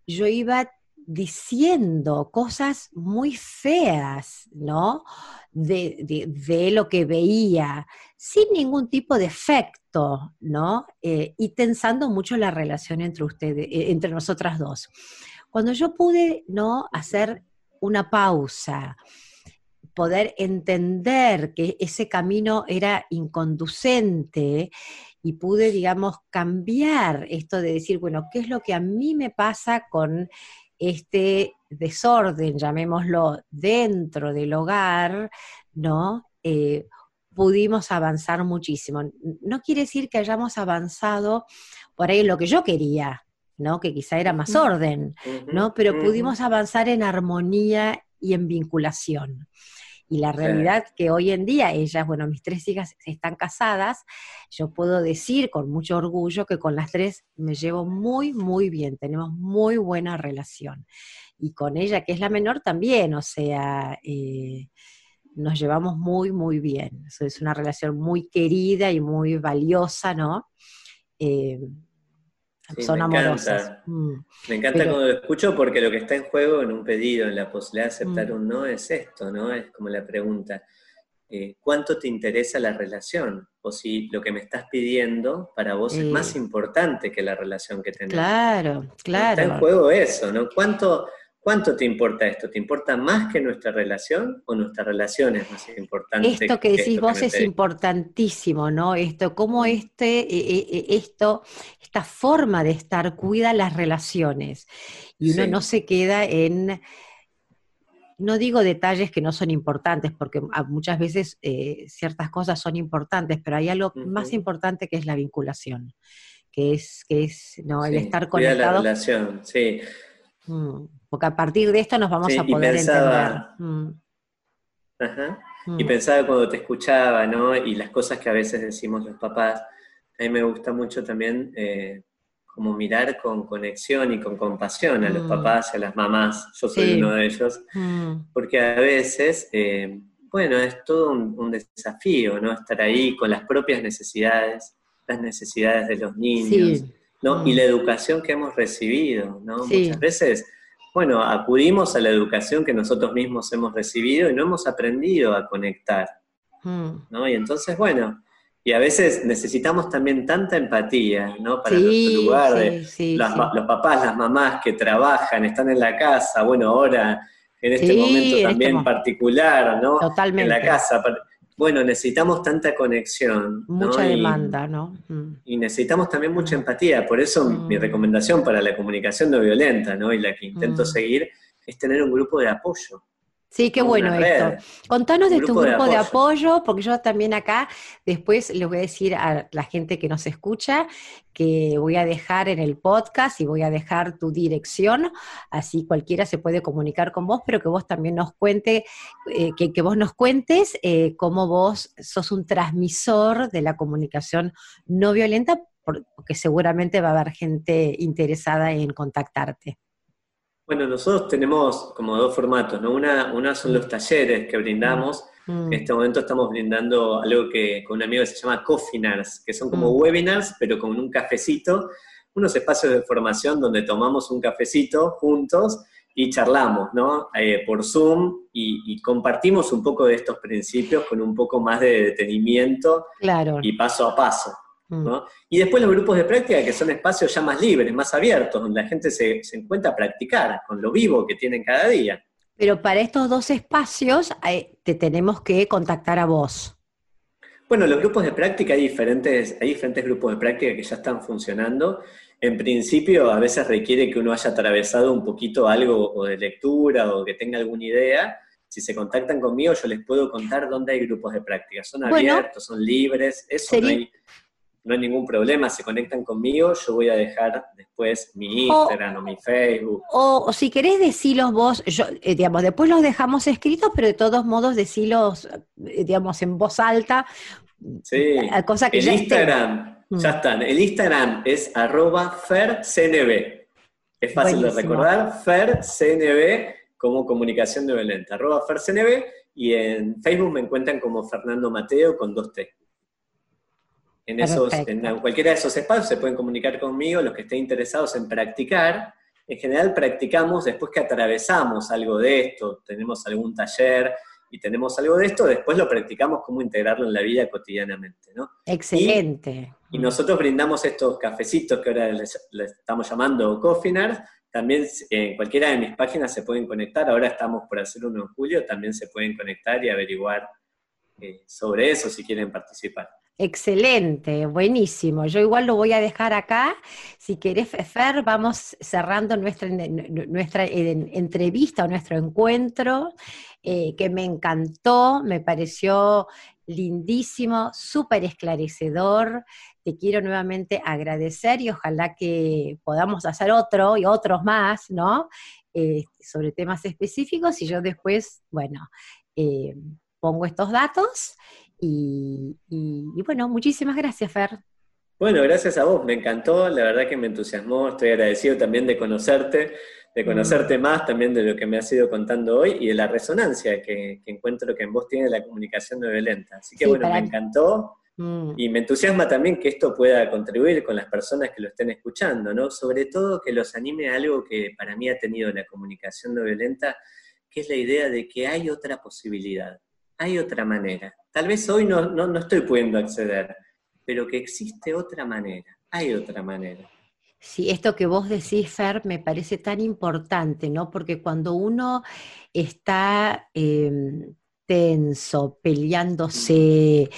yo iba diciendo cosas muy feas, ¿no? De, de- lo que veía, sin ningún tipo de efecto, ¿no? Eh, y tensando mucho la relación entre ustedes, eh, entre nosotras dos. Cuando yo pude, ¿no? Hacer una pausa, poder entender que ese camino era inconducente y pude, digamos, cambiar esto de decir, bueno, ¿qué es lo que a mí me pasa con este desorden, llamémoslo, dentro del hogar, ¿no? Eh, pudimos avanzar muchísimo. No quiere decir que hayamos avanzado por ahí lo que yo quería, ¿no? Que quizá era más orden, ¿no? Pero pudimos avanzar en armonía y en vinculación. Y la Sí. realidad que hoy en día ellas, bueno, mis tres hijas están casadas, yo puedo decir con mucho orgullo que con las tres me llevo muy, muy bien, tenemos muy buena relación. Y con ella, que es la menor, también, o sea, eh, nos llevamos muy, muy bien. Eso es una relación muy querida y muy valiosa, ¿no? Eh, Sí, son me amorosas. encanta. Mm. Me encanta Pero- cuando lo escucho porque lo que está en juego en un pedido, en la posibilidad de aceptar Mm. un no, es esto, ¿no? Es como la pregunta. eh, cuánto te interesa la relación o si lo que me estás pidiendo para vos es más importante que la relación que tenés. Claro, claro. Está en juego eso, ¿no? ¿Cuánto, ¿Cuánto te importa esto? ¿Te importa más que nuestra relación o nuestra relación es más importante? Esto que decís vos es importantísimo, ¿no? Esto, cómo este, eh, eh, esto, esta forma de estar cuida las relaciones. Y uno no se queda en no digo detalles que no son importantes, porque muchas veces eh, ciertas cosas son importantes, pero hay algo más importante que es la vinculación, que es, que es ¿no? el estar conectado. la relación, sí. Mm, porque a partir de esto nos vamos a poder entender. Mm. Ajá. Y mm. pensaba cuando te escuchaba, ¿no? Y las cosas que a veces decimos los papás, a mí me gusta mucho también eh, como mirar con conexión y con compasión a los mm. papás y a las mamás, yo soy uno de ellos, mm. porque a veces, eh, bueno, es todo un, desafío, ¿no? Estar ahí con las propias necesidades, las necesidades de los niños, ¿no? Y mm. la educación que hemos recibido, ¿no? Muchas veces, bueno, acudimos a la educación que nosotros mismos hemos recibido y no hemos aprendido a conectar, ¿no? Y entonces, bueno, y a veces necesitamos también tanta empatía, ¿no? Para nuestro lugar de los papás, las mamás que trabajan, están en la casa, bueno, ahora en este momento también en particular, ¿no? Totalmente. En la casa. Bueno, necesitamos tanta conexión. Mucha demanda, ¿no? Mm. Y necesitamos también mucha empatía. Por eso mi mm. recomendación para la comunicación no violenta, ¿no? Y la que intento mm. seguir es tener un grupo de apoyo. Sí, qué bueno esto. Contanos de tu grupo de apoyo. porque yo también acá después les voy a decir a la gente que nos escucha que voy a dejar en el podcast y voy a dejar tu dirección, así cualquiera se puede comunicar con vos, pero que vos también nos cuente, eh, que, vos nos cuentes eh, cómo vos sos un transmisor de la comunicación no violenta, porque seguramente va a haber gente interesada en contactarte. Bueno, nosotros tenemos como dos formatos, ¿no? Una, una son los talleres que brindamos. Mm. En este momento estamos brindando algo que con un amigo que se llama Cofinars, que son como mm. webinars, pero con un cafecito, unos espacios de formación donde tomamos un cafecito juntos y charlamos, ¿no? Eh, por Zoom y, compartimos un poco de estos principios con un poco más de detenimiento y paso a paso. Mm. Y después los grupos de práctica, que son espacios ya más libres, más abiertos, donde la gente se, encuentra a practicar con lo vivo que tienen cada día. Pero para estos dos espacios te tenemos que contactar a vos. Bueno, los grupos de práctica hay diferentes, hay diferentes grupos de práctica que ya están funcionando. En principio, a veces requiere que uno haya atravesado un poquito algo o de lectura o que tenga alguna idea. Si se contactan conmigo, yo les puedo contar dónde hay grupos de práctica. Son abiertos, son libres, eso no hay, no hay ningún problema, se conectan conmigo, yo voy a dejar después mi Instagram o, mi Facebook. O, si querés decirlos vos, yo, eh, digamos, después los dejamos escritos, pero de todos modos decilos, eh, digamos, en voz alta. Sí, cosa que el Instagram, mm. ya están, el Instagram es arroba fercnb. Es fácil de recordar, fercnb como comunicación de violenta, arroba fercnb, y en Facebook me encuentran como Fernando Mateo con dos T. En, esos, en cualquiera de esos espacios se pueden comunicar conmigo los que estén interesados en practicar. En general practicamos después que atravesamos algo de esto, tenemos algún taller y tenemos algo de esto, después lo practicamos cómo integrarlo en la vida cotidianamente. ¿no? Excelente. Y, nosotros brindamos estos cafecitos que ahora les, estamos llamando Cofinars, también en cualquiera de mis páginas se pueden conectar, ahora estamos por hacer uno en julio, también se pueden conectar y averiguar eh, sobre eso si quieren participar. Excelente, buenísimo. Yo igual lo voy a dejar acá. Si querés, Fer, vamos cerrando nuestra, nuestra entrevista o nuestro encuentro, eh, que me encantó, me pareció lindísimo, súper esclarecedor. Te quiero nuevamente agradecer y ojalá que podamos hacer otro y otros más, ¿no? Eh, sobre temas específicos y yo después, bueno, eh, pongo estos datos y, bueno, muchísimas gracias, Fer. Bueno, gracias a vos, me encantó, la verdad que me entusiasmó, estoy agradecido también de conocerte, de mm. conocerte más también de lo que me has ido contando hoy y de la resonancia que, encuentro que en vos tiene la comunicación no violenta. Así que bueno, me encantó mm. y me entusiasma también que esto pueda contribuir con las personas que lo estén escuchando, ¿no? Sobre todo que los anime a algo que para mí ha tenido la comunicación no violenta, que es la idea de que hay otra posibilidad hay otra manera. Tal vez hoy no, no, no estoy pudiendo acceder, pero que existe otra manera, hay otra manera. Sí, esto que vos decís, Fer, me parece tan importante, ¿no? Porque cuando uno está em, tenso, peleándose,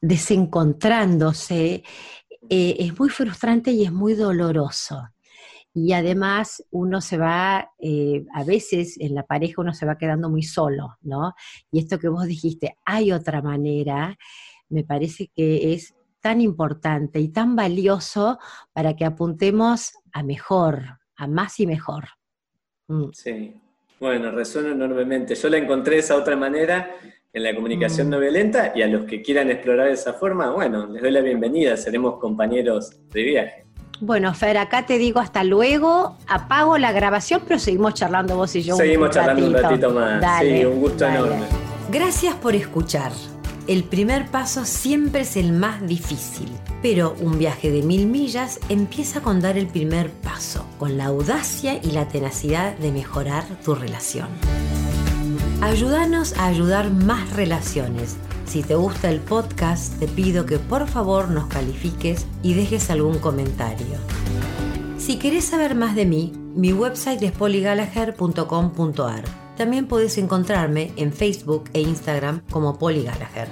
desencontrándose, eh, es muy frustrante y es muy doloroso. Y además uno se va, eh, a veces en la pareja uno se va quedando muy solo, ¿no? Y esto que vos dijiste, hay otra manera, me parece que es tan importante y tan valioso para que apuntemos a mejor, a más y mejor. Mm. Sí, bueno, resuena enormemente. Yo la encontré de esa otra manera en la comunicación mm. no violenta y a los que quieran explorar esa forma, bueno, les doy la bienvenida, seremos compañeros de viaje. Bueno, Fer, acá te digo hasta luego, apago la grabación, pero seguimos charlando vos y yo. Seguimos charlando un ratito más. sí, un gusto enorme. Gracias por escuchar. El primer paso siempre es el más difícil, pero un viaje de mil millas empieza con dar el primer paso, con la audacia y la tenacidad de mejorar tu relación. Ayúdanos a ayudar más relaciones. Si te gusta el podcast, te pido que por favor nos califiques y dejes algún comentario. Si querés saber más de mí, mi website es poligalager.com.ar también puedes encontrarme en Facebook e Instagram como Poli Gallagher.